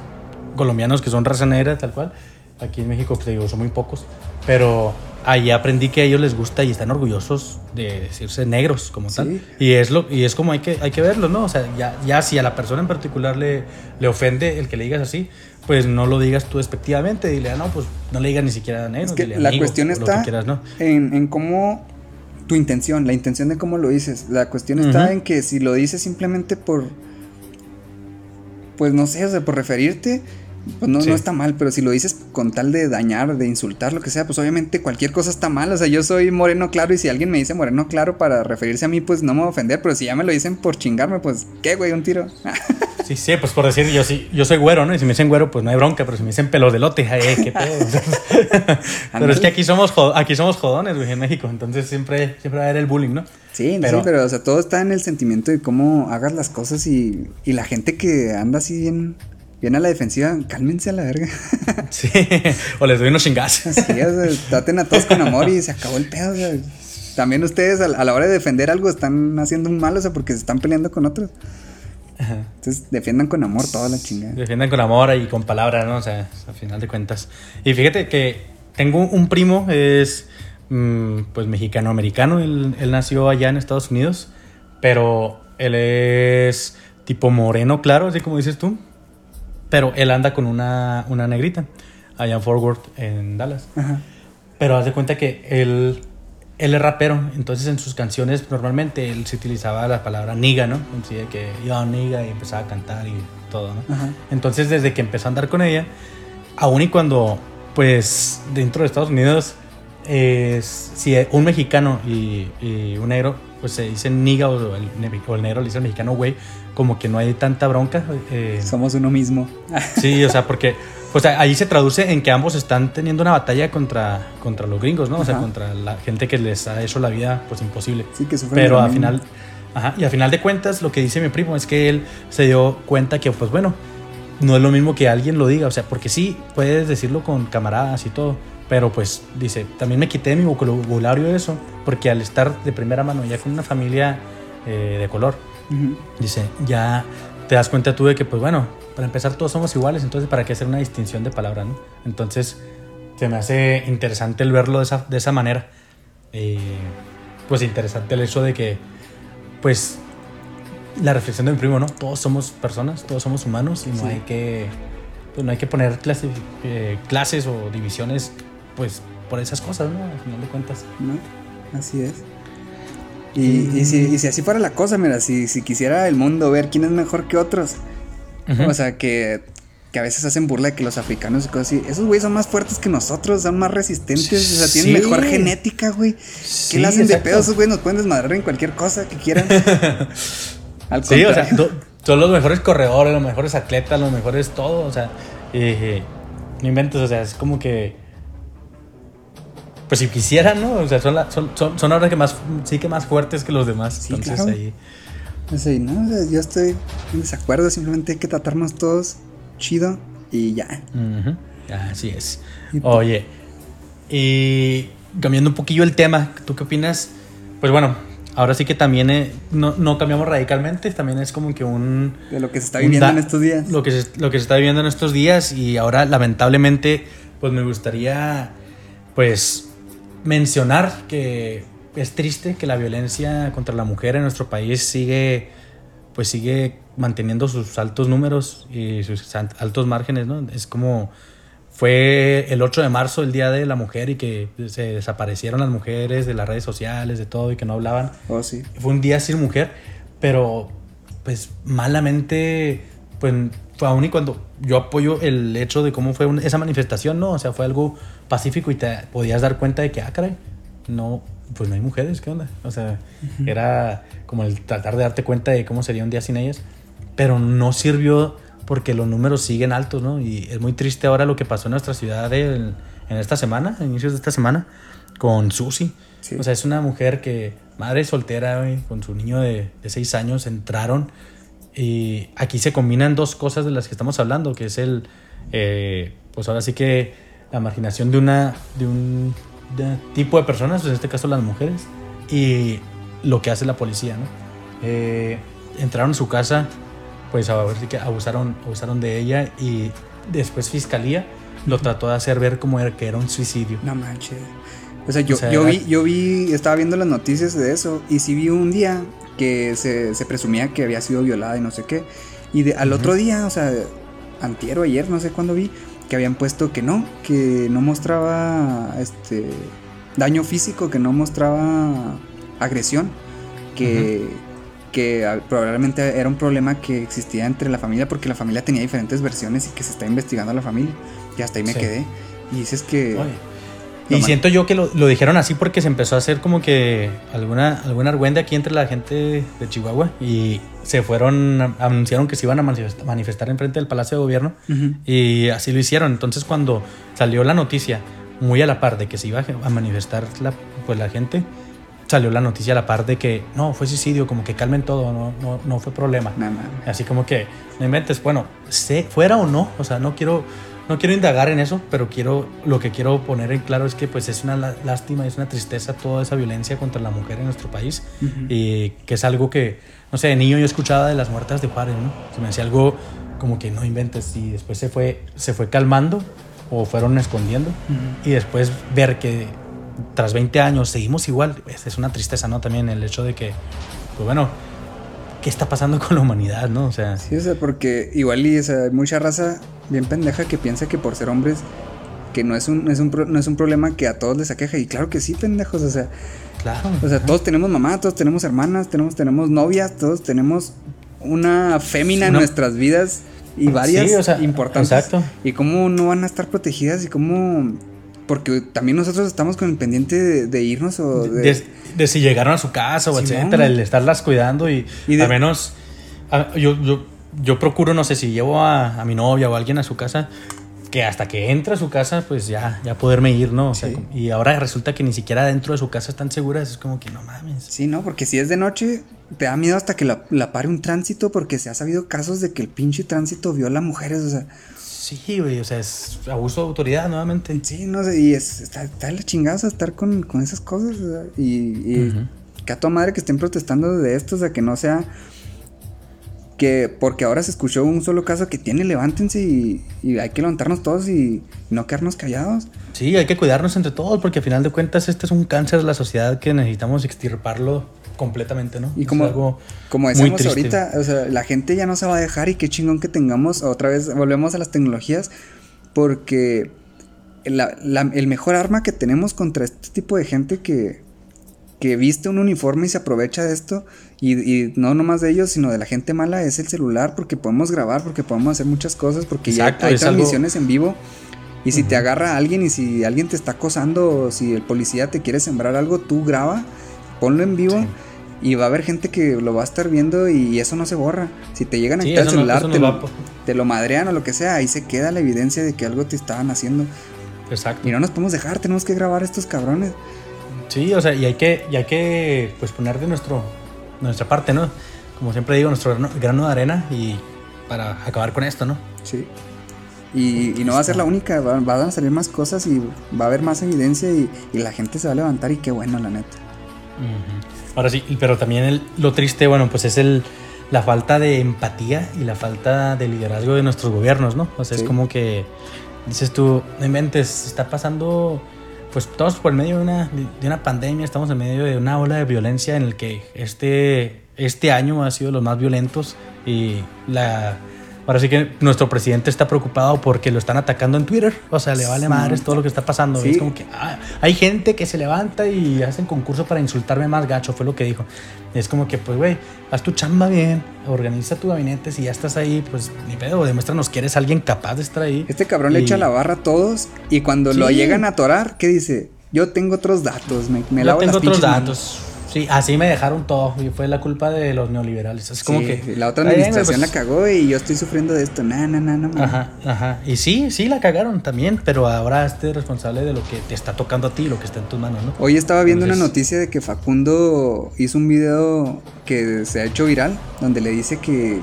colombianos que son raza negra, tal cual. Aquí en México, pues digo, son muy pocos. Pero ahí aprendí que a ellos les gusta y están orgullosos de decirse negros como tal. Y es, lo, y es como hay que, hay que verlo, ¿no? O sea, ya, ya si a la persona en particular le, le ofende el que le digas así, pues no lo digas tú despectivamente. Dile, ah, no, pues no le digas ni siquiera negro. Es que la cuestión está en, en cómo tu intención, la intención de cómo lo dices. La cuestión está en que si lo dices simplemente por, pues no sé, o sea, por referirte, pues no, no está mal, pero si lo dices con tal de dañar, de insultar, lo que sea, pues obviamente cualquier cosa está mal. O sea, yo soy moreno claro y si alguien me dice moreno claro para referirse a mí, pues no me va a ofender, pero si ya me lo dicen por chingarme, pues qué, güey, un tiro. *laughs* Sí, sí, pues por decir, yo sí, yo soy güero, ¿no? Y si me dicen güero, pues no hay bronca, pero si me dicen pelos de lote, ay, qué pedo. *laughs* *laughs* pero es que aquí somos, aquí somos jodones, güey, en México, entonces siempre, siempre va a haber el bullying, ¿no? Sí, pero, sí, pero o sea, todo está en el sentimiento de cómo hagas las cosas y, y la gente que anda así bien Viene a la defensiva, cálmense a la verga. *laughs* sí, o les doy unos chingazos. Sí, traten a todos con amor y se acabó el pedo. también ustedes a, la hora de defender algo están haciendo un mal, o sea, porque se están peleando con otros. Entonces defiendan con amor toda la chingada. Defiendan con amor y con palabras, ¿no? O sea, al final de cuentas. Y fíjate que tengo un primo, es mm, pues mexicano-americano, él, él nació allá en Estados Unidos, pero él es tipo moreno, claro, así como dices tú. Pero él anda con una, una negrita allá en Fort Worth, en Dallas. Pero haz de cuenta que él, él es rapero, entonces en sus canciones normalmente él se utilizaba la palabra niga, ¿no? Así de que yo niga y empezaba a cantar y todo, ¿no? Entonces desde que empezó a andar con ella, aún y cuando, pues dentro de Estados Unidos, es, si un mexicano y, y un negro pues se dice niga o el, o el negro le dice al mexicano güey, como que no hay tanta bronca. Eh. Somos uno mismo. sí, o sea, *laughs* porque pues ahí se traduce en que ambos están teniendo una batalla contra, contra los gringos, ¿no? O sea, contra la gente que les ha hecho la vida pues imposible. Sí, que Pero al final, ajá, y al final de cuentas lo que dice mi primo es que él se dio cuenta que pues bueno, no es lo mismo que alguien lo diga, o sea, porque sí puedes decirlo con camaradas y todo, pero pues dice, también me quité de mi vocabulario eso, porque al estar de primera mano ya con una familia eh, de color, dice, ya te das cuenta tú de que pues bueno, para empezar todos somos iguales, entonces para qué hacer una distinción de palabra, ¿no? Entonces se me hace interesante el verlo de esa, de esa manera. Eh, pues interesante el hecho de que pues la reflexión de mi primo, ¿no? Todos somos personas, todos somos humanos y no hay que pues no hay que poner clase, eh, clases o divisiones pues por esas cosas, ¿no? Al final de cuentas. No, así es. Y, y, si, y si, así fuera la cosa, mira, si, si quisiera el mundo ver quién es mejor que otros, o sea, que, que, a veces hacen burla de que los africanos y cosas así, esos güeyes son más fuertes que nosotros, son más resistentes, o sea, tienen mejor genética, güey. ¿Qué le hacen de pedo? Esos güeyes nos pueden desmadrar en cualquier cosa que quieran. *laughs* Al sí, o sea, son los mejores corredores, los mejores atletas, los mejores todo, o sea, eh, no inventes, o sea, es como que pues si quisieran, ¿no? O sea, son, son, son, son, ahora que más, sí que más fuertes que los demás. Sí, Entonces claro. ahí. Sí, no, o sea, yo estoy en desacuerdo, simplemente hay que tratarnos todos chido y ya. Así es. Oye, y cambiando un poquillo el tema, ¿tú qué opinas? Pues bueno, ahora sí que también eh, no, no, cambiamos radicalmente, también es como que un... De lo que se está viviendo en estos días. Lo que, se, lo que se está viviendo en estos días y ahora lamentablemente pues me gustaría pues mencionar que es triste que la violencia contra la mujer en nuestro país sigue pues sigue manteniendo sus altos números y sus altos márgenes, ¿no? Es como fue el 8 de marzo, el Día de la Mujer, y que se desaparecieron las mujeres de las redes sociales, de todo, y que no hablaban. Oh, sí. Fue un día sin mujer, pero pues malamente, pues fue aún y cuando yo apoyo el hecho de cómo fue esa manifestación, ¿no? O sea, fue algo pacífico y te podías dar cuenta de que, ah, caray, no, pues no hay mujeres, ¿qué onda? O sea, era como el tratar de darte cuenta de cómo sería un día sin ellas, pero no sirvió porque los números siguen altos, ¿no? Y es muy triste ahora lo que pasó en nuestra ciudad en esta semana, a inicios de esta semana, con Susi. O sea, es una mujer que, madre soltera, con su niño de, de seis años, entraron y aquí se combinan dos cosas de las que estamos hablando, que es el, eh, pues ahora sí que la marginación de, una, de un tipo de personas, pues en este caso las mujeres, y lo que hace la policía, ¿no? Eh, entraron a su casa pues a ver si que abusaron, abusaron de ella y después fiscalía lo trató de hacer ver como era, que era un suicidio. No manches. O sea, yo, yo vi, yo vi, estaba viendo las noticias de eso y sí vi un día que se, se presumía que había sido violada y no sé qué. Y al otro día, o sea, antier o ayer, no sé cuándo vi, que habían puesto que no, que no mostraba este daño físico, que no mostraba agresión, que, que probablemente era un problema que existía entre la familia porque la familia tenía diferentes versiones y que se está investigando a la familia. Y hasta ahí me quedé. Y dices que... Y siento yo que lo, lo, dijeron así porque se empezó a hacer como que alguna, alguna argüenda aquí entre la gente de Chihuahua y se fueron, anunciaron que se iban a manifestar enfrente del Palacio de Gobierno y así lo hicieron. Entonces cuando salió la noticia, muy a la par de que se iba a manifestar la, pues la gente, salió la noticia a la par de que no, fue suicidio, como que calmen todo, no, no, no fue problema. Así como que, no inventes, bueno, sé, fuera o no, o sea, no quiero, no quiero indagar en eso, pero quiero, lo que quiero poner en claro es que pues es una lástima, es una tristeza toda esa violencia contra la mujer en nuestro país y que es algo que, no sé, de niño yo escuchaba de las muertas de Juárez, ¿no? Se me decía algo como que no inventes y después se fue, se fue calmando o fueron escondiendo y después ver que tras 20 años seguimos igual, es una tristeza, ¿no? También el hecho de que, pues bueno, ¿qué está pasando con la humanidad, no? O sea... Sí, o sea, porque igual y, hay mucha raza bien pendeja que piensa que por ser hombres, que no es un, es un, no es un problema que a todos les aqueja. Y claro que sí, pendejos, o sea... Claro. O sea, todos tenemos mamá, todos tenemos hermanas, tenemos, tenemos novias, todos tenemos una fémina en nuestras vidas y varias sí, o sea, importantes. Exacto. Y cómo no van a estar protegidas y cómo porque también nosotros estamos con el pendiente de, irnos o de... de... si llegaron a su casa o etcétera, el estarlas cuidando y, al menos yo, yo, yo procuro, no sé, si llevo a, a, mi novia o a alguien a su casa, que hasta que entra a su casa, pues ya, ya poderme ir, ¿no? O sea, y ahora resulta que ni siquiera dentro de su casa están seguras, es como que no mames. Sí, ¿no? Porque si es de noche, te da miedo hasta que la, la pare un tránsito, porque se ha sabido casos de que el pinche tránsito viola a mujeres, o sea... Sí, güey, o sea, es abuso de autoridad nuevamente. Sí, no sé, y es, está, está la chingada estar con, esas cosas. Y, y que a toda madre que estén protestando de esto, o sea, que no sea que porque ahora se escuchó un solo caso que tiene, levántense y, y, hay que levantarnos todos y no quedarnos callados. Sí, hay que cuidarnos entre todos porque al final de cuentas este es un cáncer de la sociedad que necesitamos extirparlo completamente, ¿no? Y como, como decíamos ahorita, o sea, la gente ya no se va a dejar y qué chingón que tengamos, otra vez volvemos a las tecnologías, porque el mejor arma que tenemos contra este tipo de gente que, que viste un uniforme y se aprovecha de esto, y, no nomás de ellos, sino de la gente mala, es el celular, porque podemos grabar, porque podemos hacer muchas cosas, porque ya hay transmisiones en vivo. Y si te agarra alguien y si alguien te está acosando, o si el policía te quiere sembrar algo, tú graba ponlo en vivo y va a haber gente que lo va a estar viendo y eso no se borra. Si te llegan a quitar el celular, te, lo, madrean o lo que sea, ahí se queda la evidencia de que algo te estaban haciendo. Exacto. Y no nos podemos dejar, tenemos que grabar estos cabrones. Sí, o sea, y hay que, y hay que pues poner de nuestro, nuestra parte, ¿no? Como siempre digo, nuestro grano, de arena y para acabar con esto, ¿no? Sí. Y, no va a ser la única, van, a salir más cosas y va a haber más evidencia y, y la gente se va a levantar y qué bueno, la neta. Ahora sí, pero también lo triste, bueno, pues es el, la falta de empatía y la falta de liderazgo de nuestros gobiernos, ¿no? O sea, es como que dices tú, no inventes, está pasando, pues todos por el medio de una, de una pandemia, estamos en medio de una ola de violencia en el que este, este año ha sido los más violentos y la ahora sí que nuestro presidente está preocupado porque lo están atacando en Twitter. O sea, le vale madres todo lo que está pasando. Sí. Es como que ah, hay gente que se levanta y hacen concurso para insultarme más gacho, fue lo que dijo. Es como que, pues, güey, haz tu chamba bien, organiza tu gabinete. Si ya estás ahí, pues ni pedo, demuéstranos que eres alguien capaz de estar ahí. Este cabrón le echa la barra a todos y cuando lo Sí. llegan a atorar, ¿qué dice? Yo tengo otros datos, me, me Yo lavo tengo las otros manos". Sí, así me dejaron todo y fue la culpa de los neoliberales. Es como Sí, que la otra "Está bien, administración pues". la cagó y yo estoy sufriendo de esto. No, no. Ajá, ajá. Y sí, sí la cagaron también, pero ahora este es responsable de lo que te está tocando a ti, lo que está en tus manos, ¿no? Hoy estaba viendo una noticia de que Facundo hizo un video que se ha hecho viral, donde le dice que,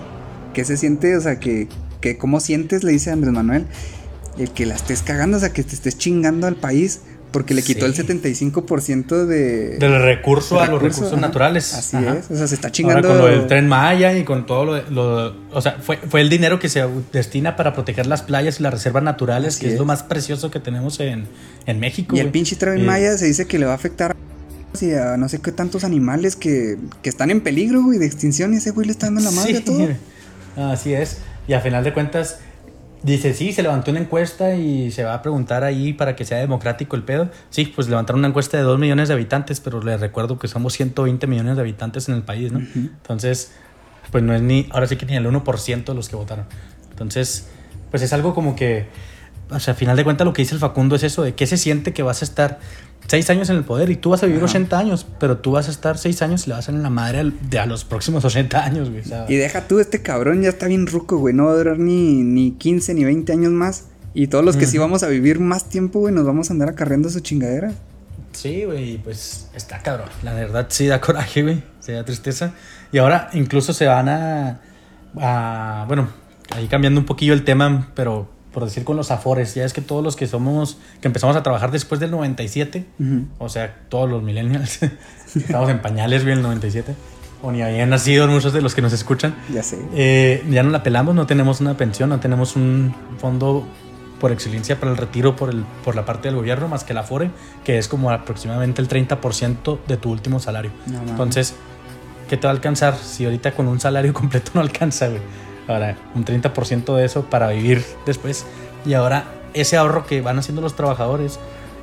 que se siente, o sea, que, que cómo sientes, le dice a Andrés Manuel, el que la estés cagando, o sea, que te estés chingando al país, porque le quitó Sí. el 75% de... Del recurso a los recursos, ajá. naturales. Así Ajá. es, o sea, se está Ahora chingando... con lo del tren Maya y con todo lo, de- lo- o sea, fue, fue el dinero que se destina para proteger las playas y las reservas naturales, Así que es, lo más precioso que tenemos en, en México. Y el pinche tren Eh, Maya se dice que le va a afectar a, y a no sé qué tantos animales que, que están en peligro, güey, de extinción y ese güey le está dando la madre Sí, a todo. *laughs* Así es. Y a final de cuentas, dice, sí, se levantó una encuesta y se va a preguntar ahí para que sea democrático el pedo. Sí, pues levantaron una encuesta de 2 millones de habitantes, pero les recuerdo que somos 120 millones de habitantes en el país, ¿no? Entonces, pues no es ni, ahora sí que ni el 1% de los que votaron. Entonces, pues es algo como que, o sea, a final de cuentas lo que dice el Facundo es eso, de qué se siente que vas a estar seis años en el poder y tú vas a vivir Ajá. 80 años, pero tú vas a estar seis años y le vas a dar en la madre al- de a los próximos 80 años, güey. Y deja tú, este cabrón ya está bien ruco, güey. No va a durar ni, ni 15 ni 20 años más. Y todos los que sí vamos a vivir más tiempo, güey, nos vamos a andar acarreando su chingadera. Sí, güey, pues está cabrón. La verdad sí da coraje, güey. Se da tristeza. Y ahora incluso se van a, a- Bueno, ahí cambiando un poquillo el tema, pero por decir con los afores. Ya es que todos los que somos. que empezamos a trabajar después del 97, Ujú. o sea, todos los millennials, *laughs* estamos en pañales, güey, el 97. O ni habían nacido muchos de los que nos escuchan. Ya sé. Eh, ya no la pelamos, no tenemos una pensión, no tenemos un fondo por excelencia para el retiro por, el, por la parte del gobierno, más que la FORE, que es como aproximadamente el 30% de tu último salario. No. Entonces, ¿qué te va a alcanzar si ahorita con un salario *laughs* completo no alcanza, güey? Ahora, un 30% de eso para vivir después. Y ahora, ese ahorro que van haciendo los trabajadores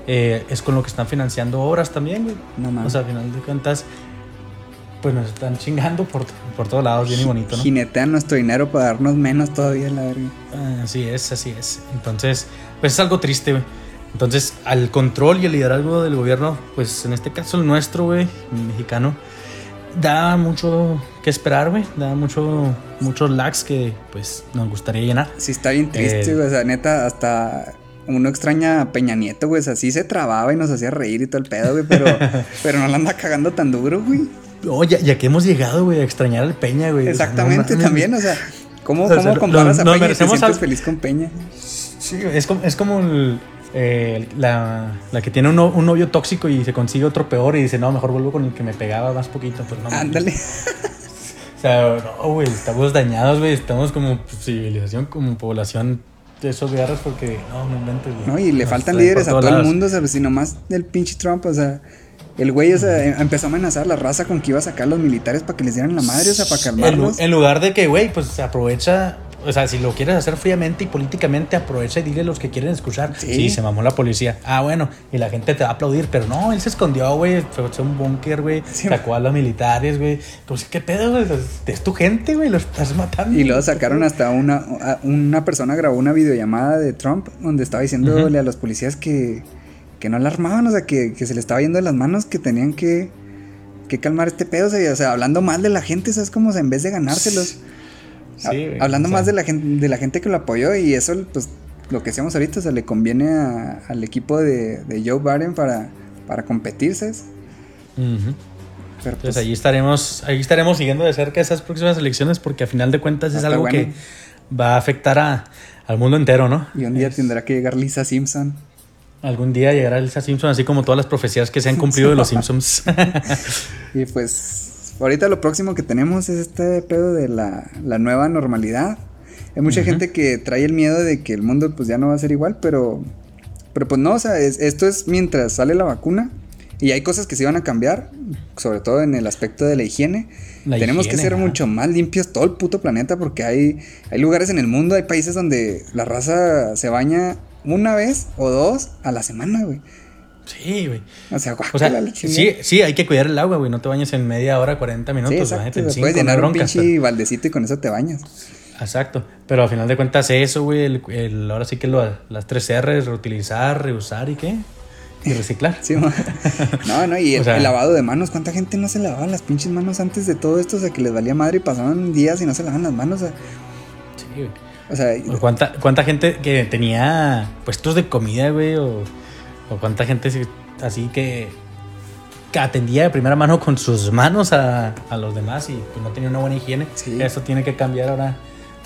eh, es con lo que están financiando obras también, güey. No mames. O sea, al final de cuentas, pues nos están chingando por, por todos lados, bien y bonito, ¿no? Jinetean nuestro dinero para darnos menos todavía, la verga. Ah, Así es, así es. Entonces, pues es algo triste, güey. Entonces, al control y el liderazgo del gobierno, pues en este caso el nuestro, güey, mexicano, da mucho que esperar, güey. Da mucho, muchos lags que, pues, nos gustaría llenar. Sí, está bien triste, Eh. güey. O sea, neta, hasta uno extraña a Peña Nieto, güey. O sea, sí se trababa y nos hacía reír y todo el pedo, güey. Pero, *laughs* pero no la anda cagando tan duro, güey. Oh, ya, ya que hemos llegado, güey, a extrañar al Peña, güey. O sea, no Exactamente, también. O sea, ¿cómo, O sea, cómo comparas a Peña y te sientes al- feliz con Peña? Sí, es como, es como el, eh, la, la que tiene un, un novio tóxico y se consigue otro peor y dice, no, mejor vuelvo con el que me pegaba más poquito. Pues no. Ándale. *laughs* O sea, no, güey, estamos dañados, güey. Estamos como civilización, como población de esos guerras porque no, no inventes, güey. ¿no? Y le Nos faltan líderes a todo el mundo, ¿sabes? Si nomás del pinche Trump, o sea, el güey, o sea, em- empezó a amenazar a la raza con que iba a sacar a los militares para que les dieran la madre, o sea, para En, calmarlos. en lugar de que, güey, pues se aprovecha. O sea, si lo quieres hacer fríamente y políticamente, aprovecha y dile a los que quieren escuchar. Sí. Sí, se mamó la policía. Ah, bueno, y la gente te va a aplaudir, pero no, él se escondió, güey. Fue a un búnker, güey. Sí. Sacó a los militares, güey. Pues, ¿qué pedo, güey? Es tu gente, güey. Lo estás matando. Y luego sacaron hasta una, una persona grabó una videollamada de Trump donde estaba diciéndole a los policías que, que no la armaban, o sea, que, que se le estaba yendo de las manos, que tenían que, que calmar este pedo, o sea, y, o sea, hablando mal de la gente, ¿sabes? Como, o sea, en vez de ganárselos, Sí, a- güey, hablando o sea. más de la, gente, de la gente que lo apoyó y eso, pues, lo que hacemos ahorita, o sea, le conviene a- al equipo de, de Joe Biden para, para competir, ¿sabes? Ujú. Pero Pues pues, ahí estaremos, ahí estaremos siguiendo de cerca esas próximas elecciones porque a final de cuentas es algo bueno. que va a afectar a, al mundo entero, ¿no? y un día Es- tendrá que llegar Lisa Simpson. Algún día llegará Elsa Simpson, así como todas las profecías que se han *laughs* cumplido de los Simpsons. *laughs* Y pues ahorita lo próximo que tenemos es este pedo de la, la nueva normalidad. Hay mucha gente que trae el miedo de que el mundo pues ya no va a ser igual, pero, pero pues no, o sea, es- esto es mientras sale la vacuna. Y hay cosas que se van a cambiar, sobre todo en el aspecto de la higiene. Tenemos que ser mucho más limpios todo el puto planeta porque hay, hay lugares en el mundo, hay países donde la raza se baña una vez o dos a la semana, güey. Sí, güey. O sea, o sea sí, sí, hay que cuidar el agua, güey. No te bañes en media hora, 40 minutos. Sí, exacto. puedes llenar un pinche baldecito y con eso te bañas. Exacto. Pero al final de cuentas eso, güey, el, ahora sí que lo, las tres R's, reutilizar, reusar y qué. Y reciclar. Sí, no, no, y *laughs* el, lavado de manos. ¿Cuánta gente no se lavaba las pinches manos antes de todo esto? O sea, que les valía madre y pasaban días y no se lavaban las manos. O sea, sí, güey. O sea, ¿Cuánta, ¿cuánta gente que tenía puestos de comida, güey? O, o cuánta gente así que, que atendía de primera mano con sus manos a, a los demás y pues no tenía una buena higiene. Eso tiene que cambiar ahora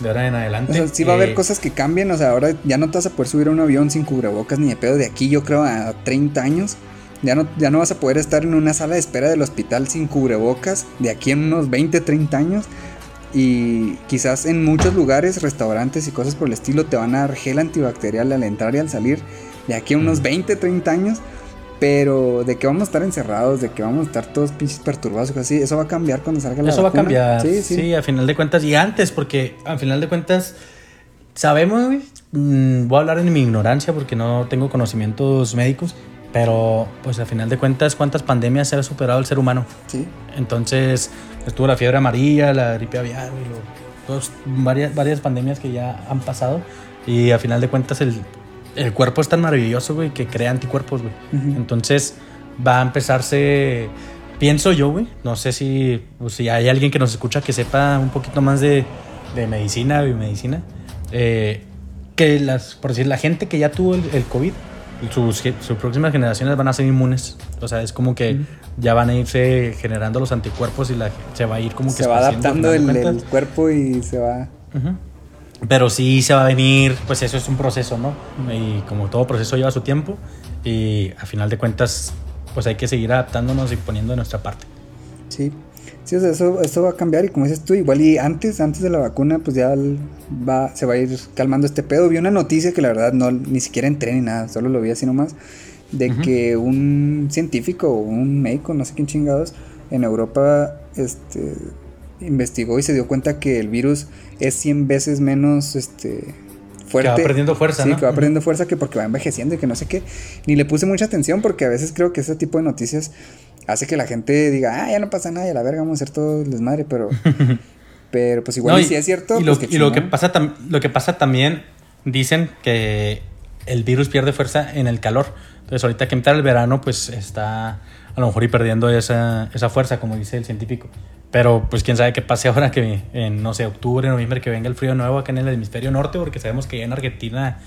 de ahora en adelante. O sea, sí va a haber eh, cosas que cambien, o sea, ahora ya no te vas a poder subir a un avión sin cubrebocas ni de pedo de aquí, yo creo, a 30 años. Ya no, ya no vas a poder estar en una sala de espera del hospital sin cubrebocas de aquí en unos 20, 30 años. Y quizás en muchos lugares, restaurantes y cosas por el estilo te van a dar gel antibacterial al entrar y al salir de aquí a unos 20, 30 años. Pero de que vamos a estar encerrados, de que vamos a estar todos pinches perturbados, así, eso va a cambiar cuando salga la Eso va a cambiar, sí, sí. sí, a final de cuentas, y antes, porque a final de cuentas, sabemos, mm, voy a hablar en mi ignorancia porque no tengo conocimientos médicos, pero pues a final de cuentas, ¿cuántas pandemias se ha superado el ser humano? Sí. Entonces, estuvo la fiebre amarilla, la gripe aviar, varias, varias pandemias que ya han pasado, y a final de cuentas el el cuerpo es tan maravilloso, güey, que crea anticuerpos, güey. Entonces va a empezarse, pienso yo, güey, no sé si, pues, si hay alguien que nos escucha que sepa un poquito más de, de medicina, biomedicina, eh, que las, por decir, la gente que ya tuvo el, COVID, sus, sus, próximas generaciones van a ser inmunes. O sea, es como que ya van a irse generando los anticuerpos y la, se va a ir como que... Se va adaptando el, cuerpo y se va... Pero sí se va a venir, pues eso es un proceso, ¿no? Y como todo proceso lleva su tiempo y a final de cuentas, pues hay que seguir adaptándonos y poniendo de nuestra parte. Sí, sí, o sea, eso, eso va a cambiar y como dices tú, igual y antes, antes de la vacuna, pues ya va, se va a ir calmando este pedo. Vi una noticia que la verdad no, ni siquiera entré ni nada, solo lo vi así nomás, de que un científico o un médico, no sé quién chingados, en Europa, este investigó y se dio cuenta que el virus es 100 veces menos este, fuerte. Que va perdiendo fuerza, sí, que va perdiendo fuerza que porque va envejeciendo y que no sé qué. Ni le puse mucha atención porque a veces creo que ese tipo de noticias hace que la gente diga, ah, ya no pasa nada, ya la verga, vamos a hacer todo el desmadre, pero... *laughs* pero pues igual si es cierto. Y, lo, pues, lo, que pasa lo que pasa también, dicen que el virus pierde fuerza en el calor. Entonces ahorita que entra el verano, pues está a lo mejor y perdiendo esa, esa fuerza, como dice el científico. Pero pues quién sabe qué pase ahora que en, no sé, octubre, noviembre, que venga el frío nuevo acá en el hemisferio norte, porque sabemos que ya en Argentina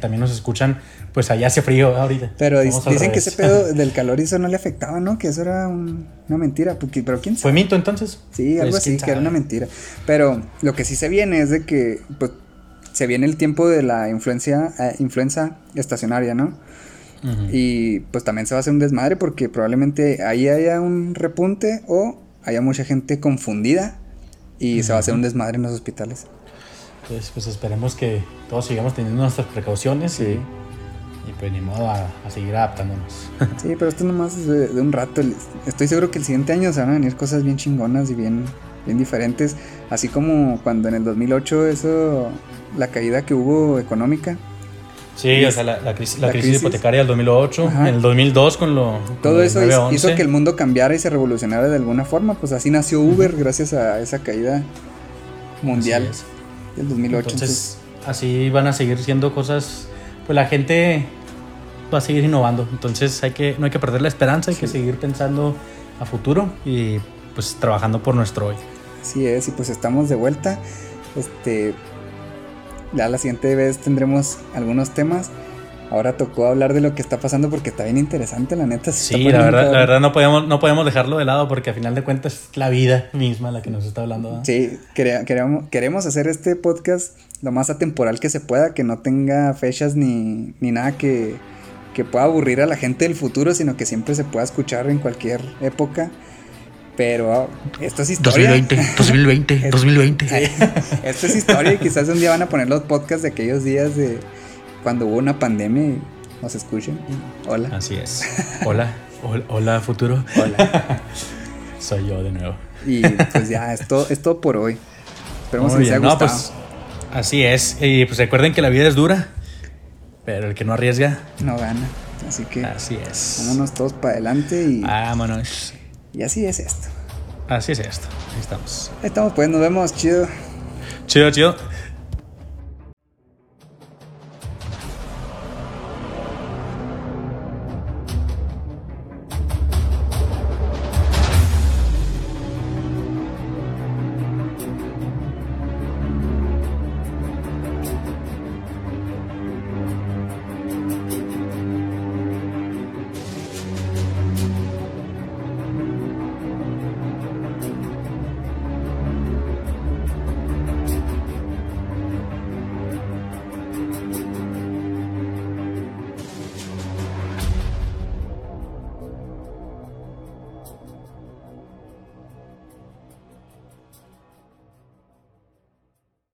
también nos escuchan, pues allá hace frío ahorita. Pero dicen que ese pedo del calor y eso no le afectaba, ¿no? Que eso era una mentira. Porque, pero quién sabe. ¿Fue mito entonces? Sí, algo pues, así, que era una mentira. Pero lo que sí se viene es de que, pues, se viene el tiempo de la influencia, eh, influenza estacionaria, ¿no? Y pues también se va a hacer un desmadre porque probablemente ahí haya un repunte o haya mucha gente confundida y se va a hacer un desmadre en los hospitales. Pues, pues esperemos que todos sigamos teniendo nuestras precauciones y, pues ni modo a, seguir adaptándonos. *laughs* Sí, pero esto nomás es de, un rato. Estoy seguro que el siguiente año se van a venir cosas bien chingonas y bien, bien diferentes. Así como cuando en el 2008 eso, la caída que hubo económica, Sí, o sea, la, crisis, hipotecaria del 2008, en el 2002 con lo... Todo eso hizo que el mundo cambiara y se revolucionara de alguna forma, pues así nació Uber gracias a esa caída mundial del 2008. Entonces, así van a seguir siendo cosas, pues la gente va a seguir innovando, entonces hay que, no hay que perder la esperanza, hay que seguir pensando a futuro y pues trabajando por nuestro hoy. Así es, y pues estamos de vuelta. Este, ya la siguiente vez tendremos algunos temas. Ahora tocó hablar de lo que está pasando porque está bien interesante, la neta. sí, la verdad, la verdad no podemos, no podemos dejarlo de lado porque a final de cuentas es la vida misma la que nos está hablando. Sí, queremos, queremos hacer este podcast lo más atemporal que se pueda, que no tenga fechas ni, ni nada que, que pueda aburrir a la gente del futuro, sino que siempre se pueda escuchar en cualquier época. Pero esto es historia. 2020, 2020, 2020. esto es historia y quizás un día van a poner los podcasts de aquellos días de cuando hubo una pandemia y nos escuchen. Hola. Así es. *laughs* Hola. Hola, futuro. Hola. *laughs* Soy yo de nuevo. Y pues ya, es todo, es todo por hoy. Esperemos que les haya no, gustado. pues así es. Y pues recuerden que la vida es dura, pero el que no arriesga, No gana. Así que así es. vámonos todos para adelante y, Vámonos. Y así es esto. Así es esto. Ahí estamos. Ahí estamos, pues, nos vemos, chido. Chido, chido.